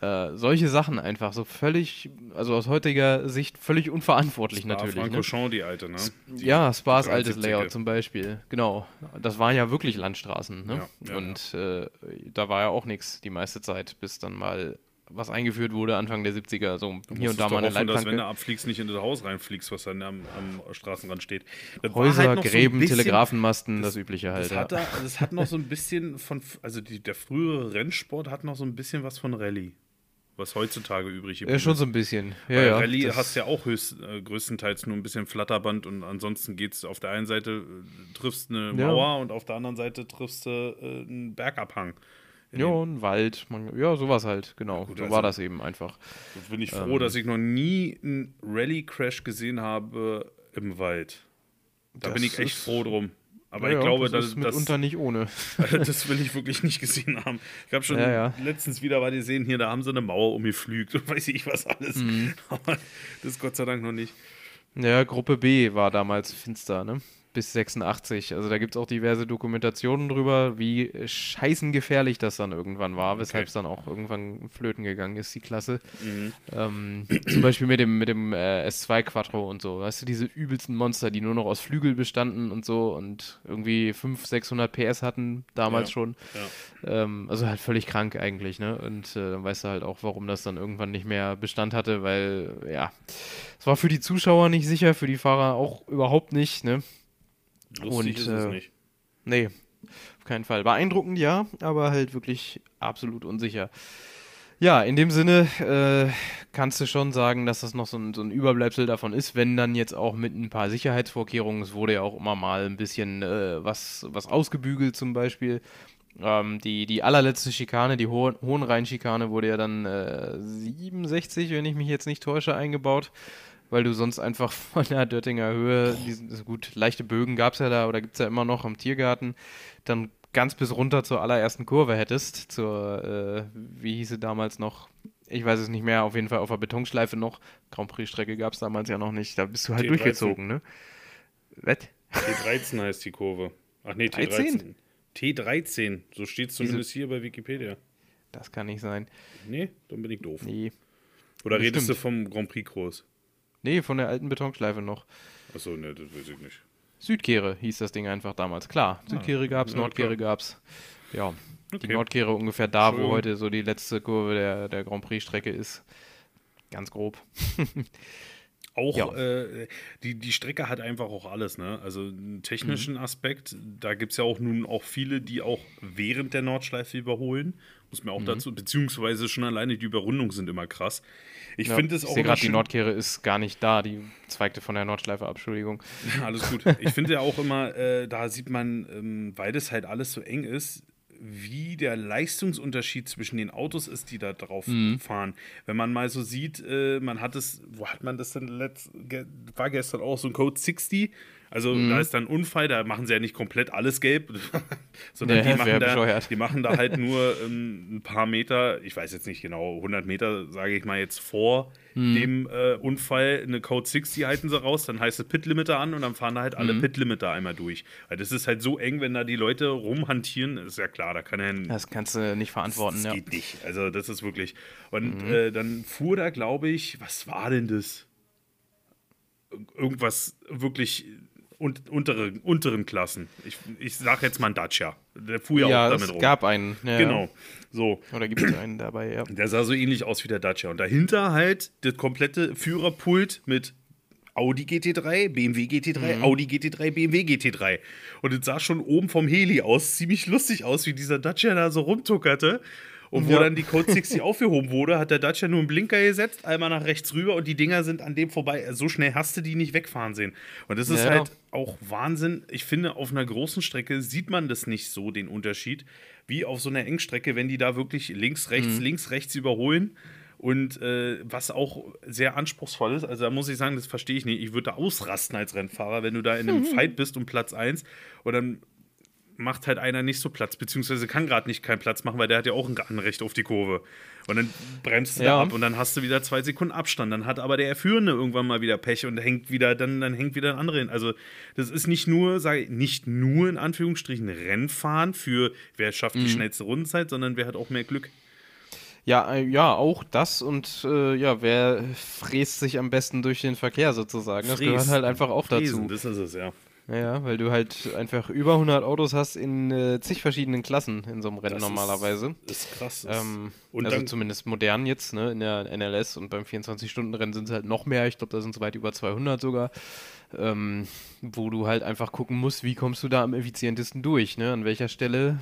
S2: Äh, solche Sachen einfach so völlig, also aus heutiger Sicht völlig unverantwortlich Spa natürlich.
S1: Francorchamps, ne? die alte, ne?
S2: Die ja, Spas altes Layout zum Beispiel, genau. Das waren ja wirklich Landstraßen, ne? Ja, ja, Und äh, da war ja auch nichts die meiste Zeit, bis dann mal was eingeführt wurde Anfang der 70er. So hier und da mal eine hoffen, dass
S1: wenn du abfliegst, nicht in das Haus reinfliegst, was dann am, am Straßenrand steht.
S2: Das Häuser, halt Gräben, so bisschen, Telegrafenmasten, das, das, Übliche halt.
S1: Das, hat, da, das hat noch so ein bisschen von, also die, der frühere Rennsport hat noch so ein bisschen was von Rallye. Was heutzutage übrig
S2: ist. Ja, schon so ein bisschen. Ja,
S1: Bei
S2: ja,
S1: Rallye hast ja auch höchst, äh, größtenteils nur ein bisschen Flatterband und ansonsten geht es auf der einen Seite, äh, triffst eine Mauer ja. und auf der anderen Seite triffst du äh, einen Bergabhang.
S2: Ja, ein Wald, man, ja, sowas halt, genau. Gut, so also, war das eben einfach.
S1: Bin ich froh, ähm, dass ich noch nie einen Rally-Crash gesehen habe im Wald. Da bin ich echt froh drum. Aber ja, ich glaube,
S2: das ist mitunter das, nicht ohne.
S1: das will ich wirklich nicht gesehen haben. Ich habe schon ja, ja. letztens wieder mal gesehen, hier, da haben sie eine Mauer umgepflügt und weiß ich was alles. Mhm. Aber das Gott sei Dank noch nicht.
S2: Ja, Gruppe B war damals finster, ne? Bis 86. Also da gibt es auch diverse Dokumentationen drüber, wie scheißengefährlich das dann irgendwann war, weshalb es dann auch irgendwann flöten gegangen ist, die Klasse.
S1: Mhm.
S2: Ähm, zum Beispiel mit dem, mit dem äh, S2 Quattro und so. Weißt du, diese übelsten Monster, die nur noch aus Flügel bestanden und so und irgendwie 500, 600 PS hatten damals
S1: Ja.
S2: schon.
S1: Ja.
S2: Ähm, also halt völlig krank eigentlich, ne? Und äh, dann weißt du halt auch, warum das dann irgendwann nicht mehr Bestand hatte, weil, ja, es war für die Zuschauer nicht sicher, für die Fahrer auch überhaupt nicht, ne?
S1: Lustig
S2: Und,
S1: ist es
S2: äh,
S1: nicht.
S2: Nee, auf keinen Fall. Beeindruckend ja, aber halt wirklich absolut unsicher. Ja, in dem Sinne äh, kannst du schon sagen, dass das noch so ein, so ein Überbleibsel davon ist, wenn dann jetzt auch mit ein paar Sicherheitsvorkehrungen, es wurde ja auch immer mal ein bisschen äh, was, was ausgebügelt zum Beispiel. Ähm, die, die allerletzte Schikane, die Ho Hohenrhein-Schikane, wurde ja dann äh, 67, wenn ich mich jetzt nicht täusche, eingebaut, weil du sonst einfach von der Döttinger Höhe, diesen, also gut, leichte Bögen gab es ja da oder gibt es ja immer noch am Tiergarten, dann ganz bis runter zur allerersten Kurve hättest, zur, äh, wie hieß sie damals noch? Ich weiß es nicht mehr, auf jeden Fall auf der Betonschleife noch. Grand Prix-Strecke gab es damals ja noch nicht. Da bist du halt
S1: T13.
S2: durchgezogen, ne? Was?
S1: T13 heißt die Kurve. Ach nee, T13.
S2: 13?
S1: T13, so steht es zumindest hier bei Wikipedia.
S2: Das kann nicht sein.
S1: Nee, dann bin ich doof.
S2: Nee.
S1: Oder
S2: das
S1: redest
S2: stimmt.
S1: du vom Grand Prix Kurs?
S2: Nee, von der alten Betonschleife noch.
S1: Achso, ne, das weiß ich nicht.
S2: Südkehre hieß das Ding einfach damals. Klar, Südkehre gab's,
S1: ja,
S2: Nordkehre
S1: klar.
S2: gab's. Ja, die
S1: Okay.
S2: Nordkehre ungefähr da, wo heute so die letzte Kurve der, der Grand Prix-Strecke ist. Ganz grob.
S1: Auch
S2: Ja.
S1: äh, die, die Strecke hat einfach auch alles, ne? Also einen technischen
S2: Mhm.
S1: Aspekt, da gibt es ja auch nun auch viele, die auch während der Nordschleife überholen. Muss
S2: Mhm.
S1: mir auch dazu, beziehungsweise schon alleine die Überrundungen sind immer krass. Ich
S2: Ja,
S1: finde es
S2: ich
S1: auch
S2: sehe
S1: immer
S2: gerade, die Nordkehre ist gar nicht da. Die zweigte von der Nordschleife ab, Entschuldigung.
S1: Alles gut. Ich finde ja auch immer, äh, da sieht man, ähm, weil das halt alles so eng ist, wie der Leistungsunterschied zwischen den Autos ist, die da drauf fahren. Wenn man mal so sieht, äh, man hat es, wo hat man das denn letzt, ge, war gestern auch so ein Code 60, also da ist dann ein Unfall, da machen sie ja nicht komplett alles gelb, sondern
S2: Ja,
S1: die, machen da, die machen da halt nur ähm, ein paar Meter, ich weiß jetzt nicht genau, 100 Meter, sage ich mal jetzt vor
S2: Mhm.
S1: dem äh, Unfall, eine Code 60 halten sie raus, dann heißt es Pit-Limiter an und dann fahren da halt
S2: Mhm.
S1: alle Pit-Limiter einmal durch. Weil das ist halt so eng, wenn da die Leute rumhantieren, ist ja klar, da kann ja ein
S2: Das kannst du nicht verantworten,
S1: das
S2: ja.
S1: geht nicht. Also, das ist wirklich. Und
S2: Mhm.
S1: äh, dann fuhr da, glaube ich, was war denn das? Ir- Irgendwas wirklich un untere, unteren Klassen. Ich, ich sage jetzt mal ein Dacia. Der fuhr ja,
S2: Ja,
S1: auch
S2: es
S1: damit rum.
S2: gab einen. Ja,
S1: Genau. So.
S2: Oder gibt es einen dabei, ja.
S1: Der sah so ähnlich aus wie der Dacia. Und dahinter halt das komplette Führerpult mit Audi GT3, BMW GT3,
S2: Mhm.
S1: Audi GT3, BMW GT3. Und es sah schon oben vom Heli aus ziemlich lustig aus, wie dieser Dacia da so rumtuckerte. Und wo
S2: Ja.
S1: dann die Code 60 aufgehoben wurde, hat der Dacia nur einen Blinker gesetzt, einmal nach rechts rüber und die Dinger sind an dem vorbei. So schnell hast du die nicht wegfahren sehen. Und das ist
S2: Ja.
S1: halt auch Wahnsinn. Ich finde, auf einer großen Strecke sieht man das nicht so, den Unterschied, wie auf so einer Engstrecke, wenn die da wirklich links, rechts,
S2: Mhm.
S1: links, rechts überholen. Und äh, was auch sehr anspruchsvoll ist, also da muss ich sagen, das verstehe ich nicht. Ich würde da ausrasten als Rennfahrer, wenn du da in einem Fight bist um Platz 1 und dann macht halt einer nicht so Platz, beziehungsweise kann gerade nicht keinen Platz machen, weil der hat ja auch ein Anrecht auf die Kurve. Und dann bremst du
S2: Ja.
S1: da ab und dann hast du wieder zwei Sekunden Abstand. Dann hat aber der Führende irgendwann mal wieder Pech und hängt wieder, dann, dann hängt wieder ein anderer hin. Also, das ist nicht nur, sage ich, nicht nur in Anführungsstrichen Rennfahren für wer schafft
S2: Mhm.
S1: die schnellste Rundenzeit, sondern wer hat auch mehr Glück.
S2: Ja, äh, ja, auch das und äh, ja, wer fräst sich am besten durch den Verkehr sozusagen? Das gehört
S1: Fräsen.
S2: halt einfach auch
S1: Fräsen,
S2: dazu.
S1: Das ist es, ja.
S2: Ja, weil du halt einfach über 100 Autos hast in äh, zig verschiedenen Klassen in so einem Rennen
S1: Das
S2: normalerweise.
S1: Ist, ist krass.
S2: Ähm,
S1: und
S2: also
S1: dann,
S2: zumindest modern jetzt, ne, in der NLS und beim 24-Stunden-Rennen sind es halt noch mehr. Ich glaube, da sind es weit über 200 sogar. Ähm, wo du halt einfach gucken musst, wie kommst du da am effizientesten durch, ne? An welcher Stelle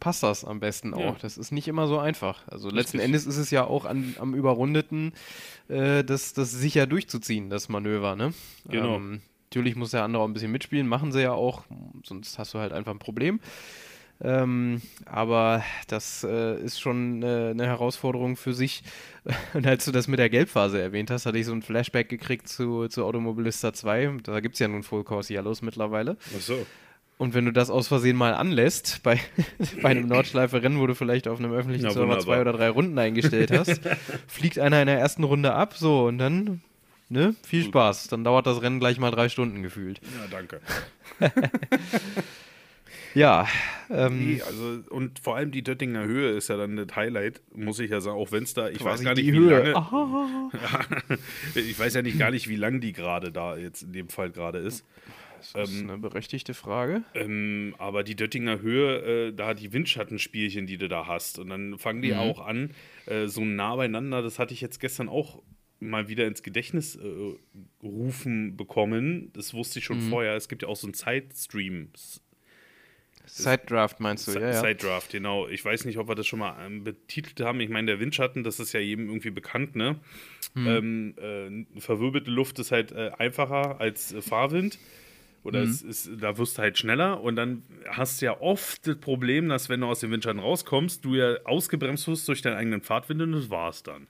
S2: passt das am besten auch?
S1: Ja.
S2: Das ist nicht immer so einfach. Also letzten
S1: Richtig.
S2: Endes ist es ja auch an, am Überrundeten, äh, das, das sicher durchzuziehen, das Manöver, ne?
S1: Genau.
S2: Ähm, natürlich muss der andere auch ein bisschen mitspielen, machen sie ja auch, sonst hast du halt einfach ein Problem. Ähm, aber das äh, ist schon äh, eine Herausforderung für sich. Und als du das mit der Gelbphase erwähnt hast, hatte ich so ein Flashback gekriegt zu, zu Automobilista 2. Da gibt es ja nun Full Course Yellows mittlerweile.
S1: ach so.
S2: Und wenn du das aus Versehen mal anlässt, bei, bei einem Nordschleife-Rennen, wo du vielleicht auf einem öffentlichen
S1: Na,
S2: Server zwei oder drei Runden eingestellt hast, fliegt einer in der ersten Runde ab, so, und dann ne? Viel Spaß. Dann dauert das Rennen gleich mal drei Stunden gefühlt.
S1: Ja, danke.
S2: Ja, ähm,
S1: Nee, also, und vor allem die Döttinger Höhe ist ja dann das Highlight, muss ich ja sagen, auch wenn es da, ich weiß gar nicht, wie
S2: Höhe.
S1: lange.
S2: Ah,
S1: ich weiß ja nicht gar nicht, wie lang die gerade da jetzt in dem Fall gerade ist.
S2: das ist eine berechtigte Frage.
S1: Ähm, aber die Döttinger Höhe, äh, da die Windschattenspielchen, die du da hast. Und dann fangen die auch an, äh, so nah beieinander. Das hatte ich jetzt gestern auch mal wieder ins Gedächtnis äh, rufen bekommen. Das wusste ich schon vorher. Es gibt ja auch so einen Sidestream.
S2: Side-Draft meinst du, ja, ja.
S1: Side Draft, genau. Ich weiß nicht, ob wir das schon mal ähm, betitelt haben. Ich meine, der Windschatten, das ist ja jedem irgendwie bekannt, ne?
S2: Hm.
S1: Ähm, äh, verwirbelte Luft ist halt äh, einfacher als äh, Fahrwind. Oder
S2: Hm.
S1: es ist, da wirst du halt schneller und dann hast du ja oft das Problem, dass wenn du aus dem Windschatten rauskommst, du ja ausgebremst wirst durch deinen eigenen Fahrtwind und das war's dann.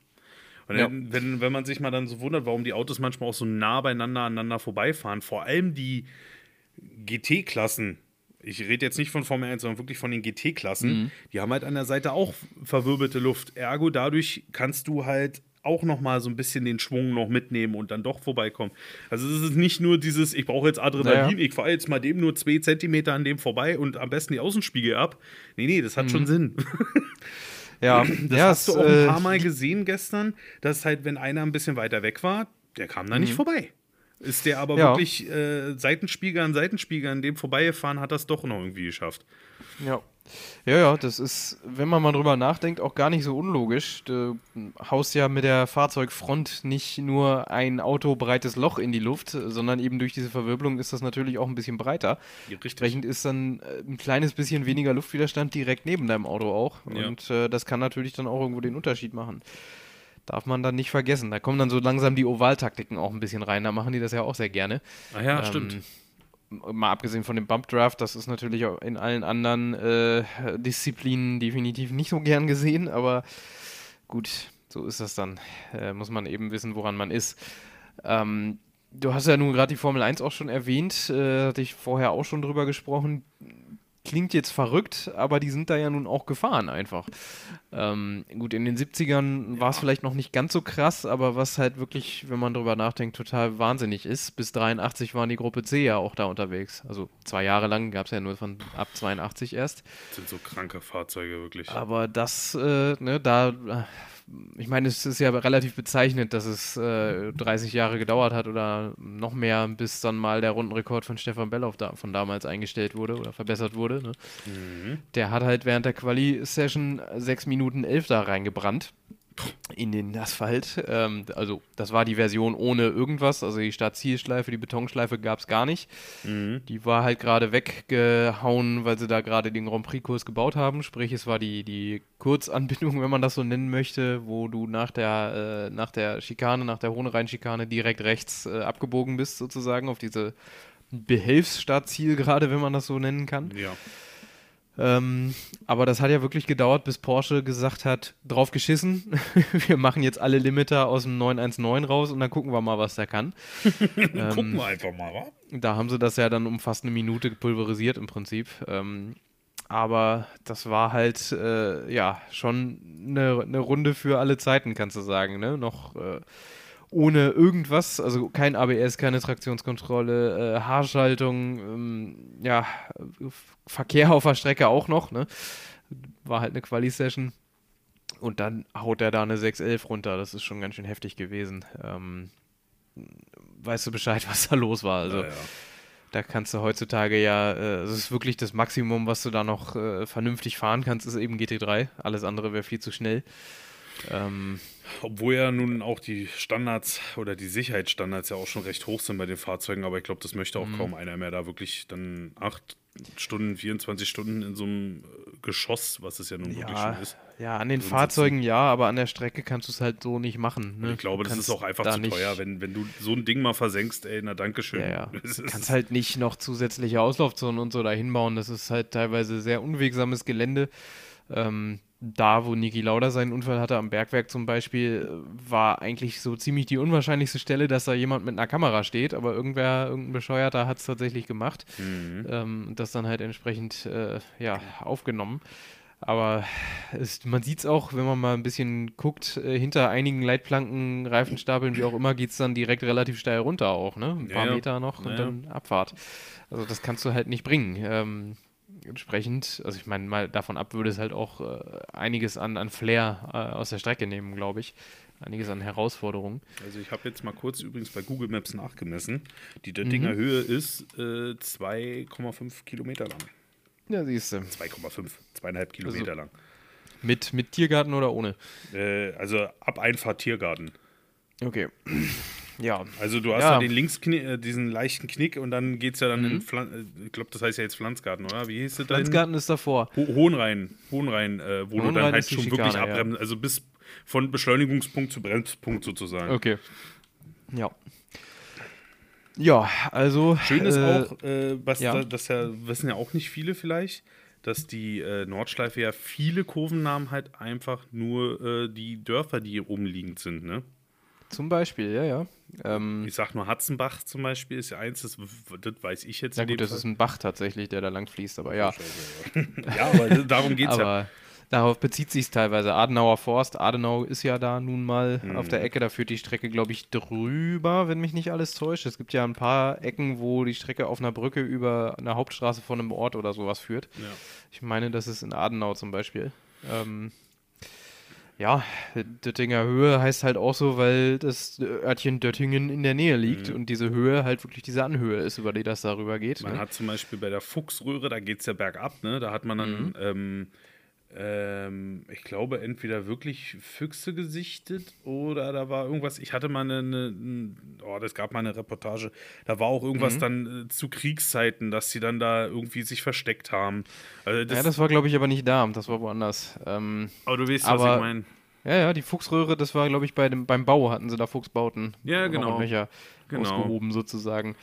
S1: Und
S2: Ja.
S1: wenn, wenn man sich mal dann so wundert, warum die Autos manchmal auch so nah beieinander aneinander vorbeifahren, vor allem die GT-Klassen, ich rede jetzt nicht von Formel 1, sondern wirklich von den GT-Klassen, die haben halt an der Seite auch verwirbelte Luft. Ergo, dadurch kannst du halt auch noch mal so ein bisschen den Schwung noch mitnehmen und dann doch vorbeikommen. Also es ist nicht nur dieses, ich brauche jetzt Adrenalin,
S2: Naja.
S1: ich fahre jetzt mal dem nur zwei Zentimeter an dem vorbei und am besten die Außenspiegel ab. Nee, nee, das hat schon Sinn.
S2: Ja,
S1: Das
S2: ja,
S1: hast du auch ein
S2: äh,
S1: paar Mal gesehen gestern, dass halt, wenn einer ein bisschen weiter weg war, der kam da nicht vorbei. Ist der aber
S2: Mhm. Ja.
S1: wirklich äh, Seitenspiegel an Seitenspiegel an dem vorbeigefahren, hat das doch noch irgendwie geschafft.
S2: Ja. Ja, ja, das ist, wenn man mal drüber nachdenkt, auch gar nicht so unlogisch. Du haust ja mit der Fahrzeugfront nicht nur ein autobreites Loch in die Luft, sondern eben durch diese Verwirbelung ist das natürlich auch ein bisschen breiter.
S1: Ja, richtig.
S2: Entsprechend ist dann äh, ein kleines bisschen weniger Luftwiderstand direkt neben deinem Auto auch.
S1: Ja.
S2: Und äh, das kann natürlich dann auch irgendwo den Unterschied machen. Darf man dann nicht vergessen. Da kommen dann so langsam die Ovaltaktiken auch ein bisschen rein. Da machen die das ja auch sehr gerne.
S1: Ah ja,
S2: Ähm,
S1: stimmt.
S2: Mal abgesehen von dem Bump Draft, das ist natürlich auch in allen anderen äh, Disziplinen definitiv nicht so gern gesehen, aber gut, so ist das dann. Äh, muss man eben wissen, woran man ist. Ähm, du hast ja nun gerade die Formel 1 auch schon erwähnt, äh, hatte ich vorher auch schon drüber gesprochen. Klingt jetzt verrückt, aber die sind da ja nun auch gefahren einfach. Ähm, gut, in den 70ern war es vielleicht noch nicht ganz so krass, aber was halt wirklich, wenn man drüber nachdenkt, total wahnsinnig ist. Bis 83 waren die Gruppe C ja auch da unterwegs. Also zwei Jahre lang gab es ja nur von ab 82 erst.
S1: Das sind so kranke Fahrzeuge, wirklich.
S2: Aber das, äh, ne, da, ich meine, es ist ja relativ bezeichnend, dass es äh, 30 Jahre gedauert hat oder noch mehr, bis dann mal der Rundenrekord von Stefan Belloff da, von damals eingestellt wurde oder verbessert wurde. Ne? Der hat halt während der Quali-Session 6 Minuten 11 da reingebrannt in den Asphalt. Ähm, also das war die Version ohne irgendwas. Also die Start-Zielschleife, die Betonschleife gab es gar nicht. Die war halt gerade weggehauen, weil sie da gerade den Grand Prix-Kurs gebaut haben. Sprich, es war die, die Kurzanbindung, wenn man das so nennen möchte, wo du nach der, äh, nach der Schikane, nach der Hohenrhein-Schikane direkt rechts äh, abgebogen bist, sozusagen, auf diese Behelfsstartziel gerade, wenn man das so nennen kann.
S1: ja.
S2: Ähm, aber das hat ja wirklich gedauert, bis Porsche gesagt hat, drauf geschissen, wir machen jetzt alle Limiter aus dem 919 raus und dann gucken wir mal, was der kann. Ähm,
S1: Gucken wir einfach mal, wa?
S2: Da haben sie das ja dann um fast eine Minute pulverisiert im Prinzip. Ähm, aber das war halt, äh, ja, schon eine, eine Runde für alle Zeiten, kannst du sagen, ne? Noch äh, ohne irgendwas, also kein ABS, keine Traktionskontrolle, äh, Haarschaltung, ähm, ja, Verkehr auf der Strecke auch noch, ne? War halt eine Quali-Session. Und dann haut er da eine 611 runter. Das ist schon ganz schön heftig gewesen. Ähm, weißt du Bescheid, was da los war? Also,
S1: Ja, ja.
S2: da kannst du heutzutage ja, äh, es ist wirklich das Maximum, was du da noch äh, vernünftig fahren kannst, ist eben GT3. Alles andere wäre viel zu schnell. Ähm,
S1: Obwohl ja nun auch die Standards oder die Sicherheitsstandards ja auch schon recht hoch sind bei den Fahrzeugen, aber ich glaube, das möchte auch
S2: Mhm.
S1: kaum einer mehr da wirklich dann acht Stunden, 24 Stunden in so einem äh, Geschoss, was es ja nun wirklich
S2: ja,
S1: schon ist.
S2: ja, an den Fahrzeugen ja, aber an der Strecke kannst du es halt so nicht machen. Ne?
S1: Ich glaube, das ist auch einfach zu teuer, wenn, wenn du so ein Ding mal versenkst, ey, na danke schön.
S2: Ja, ja. Du kannst halt nicht noch zusätzliche Auslaufzonen und so da hinbauen. Das ist halt teilweise sehr unwegsames Gelände. Ähm, da, wo Niki Lauda seinen Unfall hatte, am Bergwerk zum Beispiel, war eigentlich so ziemlich die unwahrscheinlichste Stelle, dass da jemand mit einer Kamera steht, aber irgendwer, irgendein Bescheuerter hat es tatsächlich gemacht
S1: Mhm.
S2: ähm, und das dann halt entsprechend äh, ja, aufgenommen. Aber es, man sieht es auch, wenn man mal ein bisschen guckt, äh, hinter einigen Leitplanken, Reifenstapeln, wie auch immer, geht es dann direkt relativ steil runter auch, ne? Ein paar
S1: Ja.
S2: Meter noch und
S1: Ja,
S2: dann Abfahrt. Also das kannst du halt nicht bringen. Ähm, entsprechend, also ich meine, mal davon ab würde es halt auch äh, einiges an, an Flair äh, aus der Strecke nehmen, glaube ich. Einiges an Herausforderungen.
S1: Also ich habe jetzt mal kurz übrigens bei Google Maps nachgemessen. Die
S2: Mhm.
S1: Döttinger Höhe ist äh, 2,5 Kilometer lang.
S2: Ja, siehst du.
S1: 2,5, zweieinhalb Kilometer lang.
S2: Mit, mit Tiergarten oder ohne?
S1: Äh, also ab Einfahrt Tiergarten.
S2: Okay. Ja.
S1: Also du hast
S2: Ja.
S1: ja, den links äh, diesen leichten Knick und dann geht es ja dann
S2: Mhm.
S1: in Pflan äh, ich glaube, das heißt ja jetzt Pflanzgarten, oder? Wie hieß es da? hinten?
S2: Pflanzgarten ist davor.
S1: Ho Hohenrhein, Hohenrhein, äh, wo du
S2: Hohenrhein
S1: dann halt schon wirklich
S2: Schikane, ja.
S1: also bis von Beschleunigungspunkt zu Bremspunkt sozusagen.
S2: Okay. Ja. Ja, also.
S1: Schön ist
S2: äh,
S1: auch, äh, was
S2: ja.
S1: da, das ja wissen ja auch nicht viele vielleicht, dass die äh, Nordschleife ja viele Kurvennamen halt einfach nur äh, die Dörfer, die hier umliegend sind, ne?
S2: Zum Beispiel, ja, ja. Ähm,
S1: Ich sag nur Hatzenbach zum Beispiel ist ja eins, das, das weiß ich jetzt in
S2: gut,
S1: dem
S2: das ist ein Bach tatsächlich, der da lang fließt, aber ja.
S1: ja, aber darum geht's ja.
S2: Aber darauf bezieht sich teilweise. Adenauer Forst, Adenau ist ja da nun mal
S1: Mhm.
S2: auf der Ecke, da führt die Strecke, glaube ich, drüber, wenn mich nicht alles täuscht. Es gibt ja ein paar Ecken, wo die Strecke auf einer Brücke über eine Hauptstraße von einem Ort oder sowas führt.
S1: Ja.
S2: Ich meine, das ist in Adenau zum Beispiel. Ähm, ja, Döttinger Höhe heißt halt auch so, weil das Örtchen Döttingen in der Nähe liegt und diese Höhe halt wirklich diese Anhöhe ist, über die das darüber geht.
S1: Man
S2: ne?
S1: hat zum Beispiel bei der Fuchsröhre, da geht es ja bergab, ne? Da hat man dann,
S2: Mhm.
S1: ähm, ähm, ich glaube, entweder wirklich Füchse gesichtet oder da war irgendwas. Ich hatte mal eine, eine ein- oh, das gab mal eine Reportage, da war auch irgendwas
S2: Mhm.
S1: dann äh, zu Kriegszeiten, dass sie dann da irgendwie sich versteckt haben. Also das,
S2: ja, das war, glaube ich, aber nicht da, das war woanders. Ähm,
S1: aber du weißt, was
S2: aber-
S1: ich meine.
S2: ja, ja, die Fuchsröhre, das war, glaube ich, bei dem, beim Bau hatten sie da Fuchsbauten.
S1: Ja, genau.
S2: und nöcher
S1: Genau.
S2: Ausgehoben sozusagen.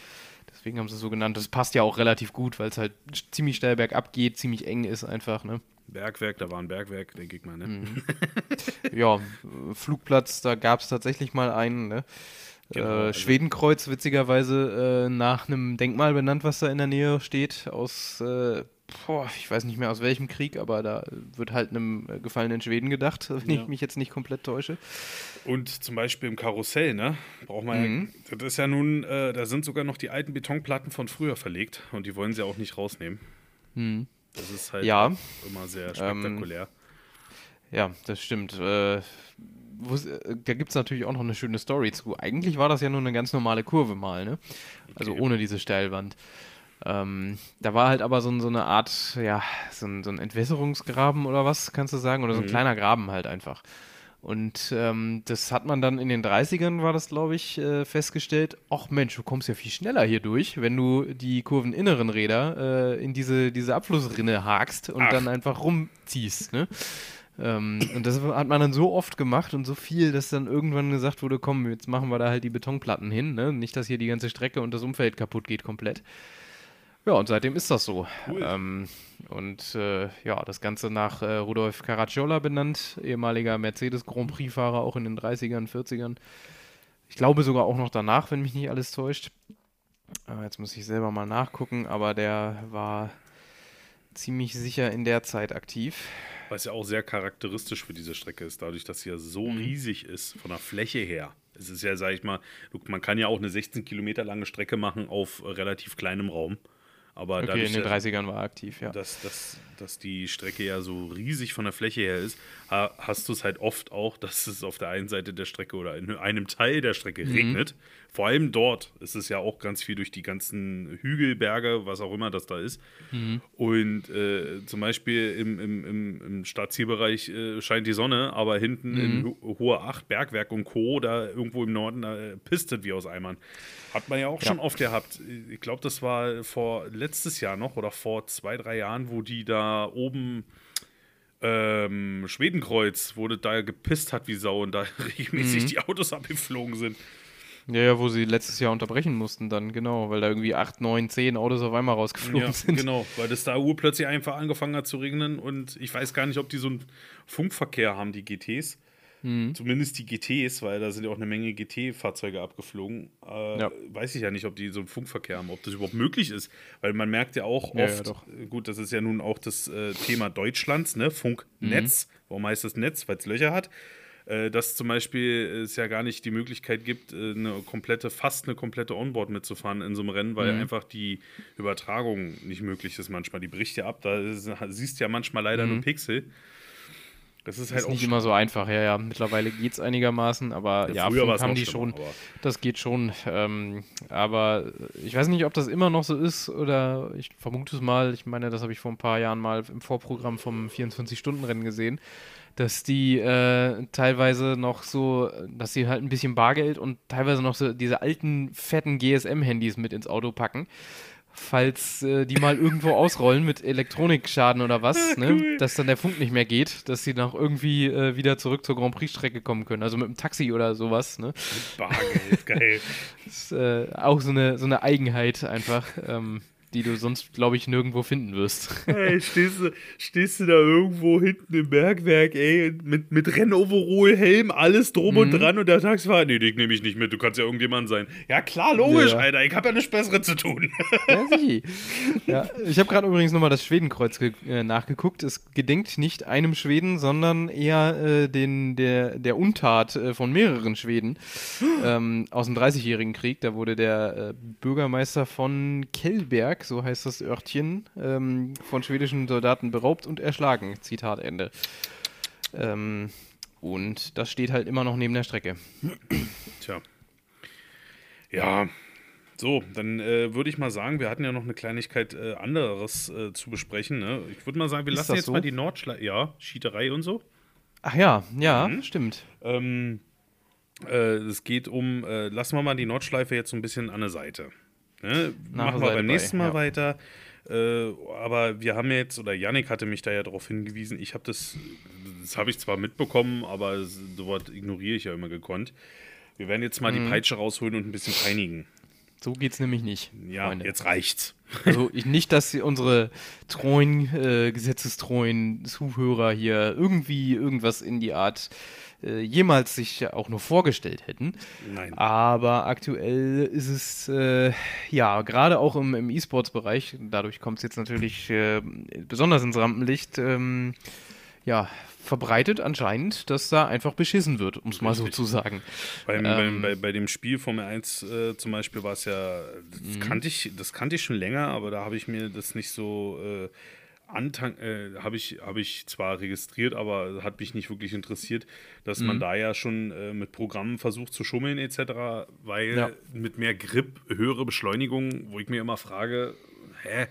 S2: Deswegen haben sie es so genannt. Das passt ja auch relativ gut, weil es halt ziemlich steil bergab geht, ziemlich eng ist einfach, ne?
S1: Bergwerk, da war ein Bergwerk, denke ich mal, ne?
S2: Mhm. ja, Flugplatz, da gab es tatsächlich mal einen, ne?
S1: Genau,
S2: äh,
S1: also-
S2: Schwedenkreuz, witzigerweise äh, nach einem Denkmal benannt, was da in der Nähe steht, aus, äh, boah, ich weiß nicht mehr aus welchem Krieg, aber da wird halt einem äh, gefallenen Schweden gedacht, wenn
S1: Ja.
S2: ich mich jetzt nicht komplett täusche.
S1: Und zum Beispiel im Karussell, ne? Braucht man
S2: Mhm.
S1: ja, das ist ja nun, äh, da sind sogar noch die alten Betonplatten von früher verlegt und die wollen sie auch nicht rausnehmen. Das ist halt
S2: Ja.
S1: immer sehr
S2: Ähm,
S1: spektakulär.
S2: Ja, das stimmt. Äh, äh, da gibt es natürlich auch noch eine schöne Story zu. Eigentlich war das ja nur eine ganz normale Kurve mal, ne? Also
S1: Okay.
S2: ohne diese Steilwand. Ähm, da war halt aber so, ein- so eine Art, ja, so ein, so ein Entwässerungsgraben oder was, kannst du sagen? Oder so ein kleiner Graben halt einfach. Und ähm, das hat man dann in den 30ern, war das, glaube ich, äh, festgestellt. Ach Mensch, du kommst ja viel schneller hier durch, wenn du die kurveninneren Räder äh, in diese, diese Abflussrinne hakst und
S1: Ach.
S2: dann einfach rumziehst. Ne? Ähm, und das hat man dann so oft gemacht und so viel, dass dann irgendwann gesagt wurde, komm, jetzt machen wir da halt die Betonplatten hin. Ne? Nicht, dass hier die ganze Strecke und das Umfeld kaputt geht komplett. Ja, und seitdem ist das so.
S1: Cool.
S2: Ähm, und äh, ja, das Ganze nach äh, Rudolf Caracciola benannt, ehemaliger Mercedes Grand Prix-Fahrer, auch in den 30ern, 40ern. Ich glaube sogar auch noch danach, wenn mich nicht alles täuscht. Äh, jetzt muss ich selber mal nachgucken, aber der war ziemlich sicher in der Zeit aktiv.
S1: Was ja auch sehr charakteristisch für diese Strecke ist, dadurch, dass sie ja so
S2: Mhm.
S1: riesig ist von der Fläche her. Es ist ja, sag ich mal, man kann ja auch eine 16 Kilometer lange Strecke machen auf relativ kleinem Raum. Aber
S2: Okay, in den
S1: dass-
S2: 30ern war er aktiv, ja.
S1: dass, dass, dass die Strecke ja so riesig von der Fläche her ist, ha, hast du es halt oft auch, dass es auf der einen Seite der Strecke oder in einem Teil der Strecke
S2: Mhm.
S1: regnet. Vor allem dort ist es ja auch ganz viel durch die ganzen Hügel, Berge, was auch immer das da ist.
S2: Mhm.
S1: Und äh, zum Beispiel im, im, im, im Stadtzielbereich äh, scheint die Sonne, aber hinten in
S2: Mhm.
S1: Ho Hohe Acht, Bergwerk und Co., da irgendwo im Norden, äh, pistet wie aus Eimern. Hat man ja auch
S2: Ja.
S1: schon oft gehabt. Ich glaube, das war vor letztes Jahr noch oder vor zwei, drei Jahren, wo die da oben ähm, Schwedenkreuz, wo das da gepisst hat wie Sau und da regelmäßig
S2: Mhm.
S1: die Autos abgeflogen sind.
S2: Ja, ja, wo sie letztes Jahr unterbrechen mussten dann, genau, weil da irgendwie 8, 9, 10 Autos auf einmal rausgeflogen
S1: Ja,
S2: sind.
S1: genau, weil das da urplötzlich einfach angefangen hat zu regnen und ich weiß gar nicht, ob die so einen Funkverkehr haben, die GTs. Mhm. Zumindest die GTs, weil da sind ja auch eine Menge GT-Fahrzeuge abgeflogen. Äh, ja. Weiß ich ja nicht, ob die so einen Funkverkehr haben, ob das überhaupt möglich ist. Weil man merkt ja auch oft, ja, ja, gut, das ist ja nun auch das äh, Thema Deutschlands, ne? Funknetz, mhm. warum heißt das Netz? Weil es Löcher hat. Äh, dass zum Beispiel es ja gar nicht die Möglichkeit gibt, äh, eine komplette, fast eine komplette Onboard mitzufahren in so einem Rennen, weil mhm. einfach die Übertragung nicht möglich ist manchmal. Die bricht ja ab, da siehst du ja manchmal leider mhm. nur Pixel.
S2: Das ist halt ist nicht immer so einfach, ja, ja. Mittlerweile geht es einigermaßen, aber ja, ja haben die schon. Das geht schon. Ähm, aber ich weiß nicht, ob das immer noch so ist oder ich vermute es mal. Ich meine, das habe ich vor ein paar Jahren mal im Vorprogramm vom 24-Stunden-Rennen gesehen, dass die äh, teilweise noch so, dass sie halt ein bisschen Bargeld und teilweise noch so diese alten, fetten GSM-Handys mit ins Auto packen falls äh, die mal irgendwo ausrollen mit Elektronikschaden oder was, ne? cool. dass dann der Funk nicht mehr geht, dass sie noch irgendwie äh, wieder zurück zur Grand Prix-Strecke kommen können. Also mit dem Taxi oder sowas. Ne? Bargeld, geil. das ist äh, auch so eine, so eine Eigenheit einfach. Ähm, die du sonst, glaube ich, nirgendwo finden wirst.
S1: Hey, stehst, du, stehst du da irgendwo hinten im Bergwerk, ey, mit, mit Rennoverall, Helm, alles drum mhm. und dran und der Taxifahrer, nee, dich nehme ich nicht mit, du kannst ja irgendjemand sein. Ja, klar, logisch, ja. Alter, ich habe ja nichts Besseres zu tun. Ja,
S2: ja, ich habe gerade übrigens nochmal das Schwedenkreuz äh, nachgeguckt. Es gedenkt nicht einem Schweden, sondern eher äh, den, der, der Untat äh, von mehreren Schweden ähm, aus dem 30-jährigen Krieg. Da wurde der äh, Bürgermeister von Kellberg so heißt das Örtchen, ähm, von schwedischen Soldaten beraubt und erschlagen. Zitat Ende. Ähm, und das steht halt immer noch neben der Strecke.
S1: Tja. Ja, so, dann äh, würde ich mal sagen, wir hatten ja noch eine Kleinigkeit äh, anderes äh, zu besprechen. Ne? Ich würde mal sagen, wir Ist lassen jetzt so? mal die Nordschleife, ja, Schieterei und so.
S2: Ach ja, ja, mhm. stimmt. Ähm,
S1: äh, es geht um, äh, lassen wir mal die Nordschleife jetzt so ein bisschen an der Seite. Ne? Machen wir beim nächsten Mal ja. weiter. Äh, aber wir haben jetzt, oder Yannick hatte mich da ja darauf hingewiesen, ich habe das, das habe ich zwar mitbekommen, aber sowas ignoriere ich ja immer gekonnt. Wir werden jetzt mal mhm. die Peitsche rausholen und ein bisschen peinigen.
S2: So geht es nämlich nicht.
S1: Ja, Freunde. jetzt reicht's.
S2: Also ich, nicht, dass unsere treuen, äh, gesetzestreuen Zuhörer hier irgendwie irgendwas in die Art äh, jemals sich auch nur vorgestellt hätten. Nein. Aber aktuell ist es äh, ja gerade auch im, im E-Sports-Bereich, dadurch kommt es jetzt natürlich äh, besonders ins Rampenlicht, ähm, ja, verbreitet anscheinend, dass da einfach beschissen wird, um es mal so zu sagen.
S1: Beim, ähm, bei, bei, dem Spiel Formel 1 äh, zum Beispiel war es ja, das, mhm. kannte ich, das kannte ich schon länger, aber da habe ich mir das nicht so äh, Antang äh, habe ich, hab ich zwar registriert, aber hat mich nicht wirklich interessiert, dass mhm. man da ja schon äh, mit Programmen versucht zu schummeln etc., weil ja. mit mehr Grip, höhere Beschleunigung, wo ich mir immer frage, hä,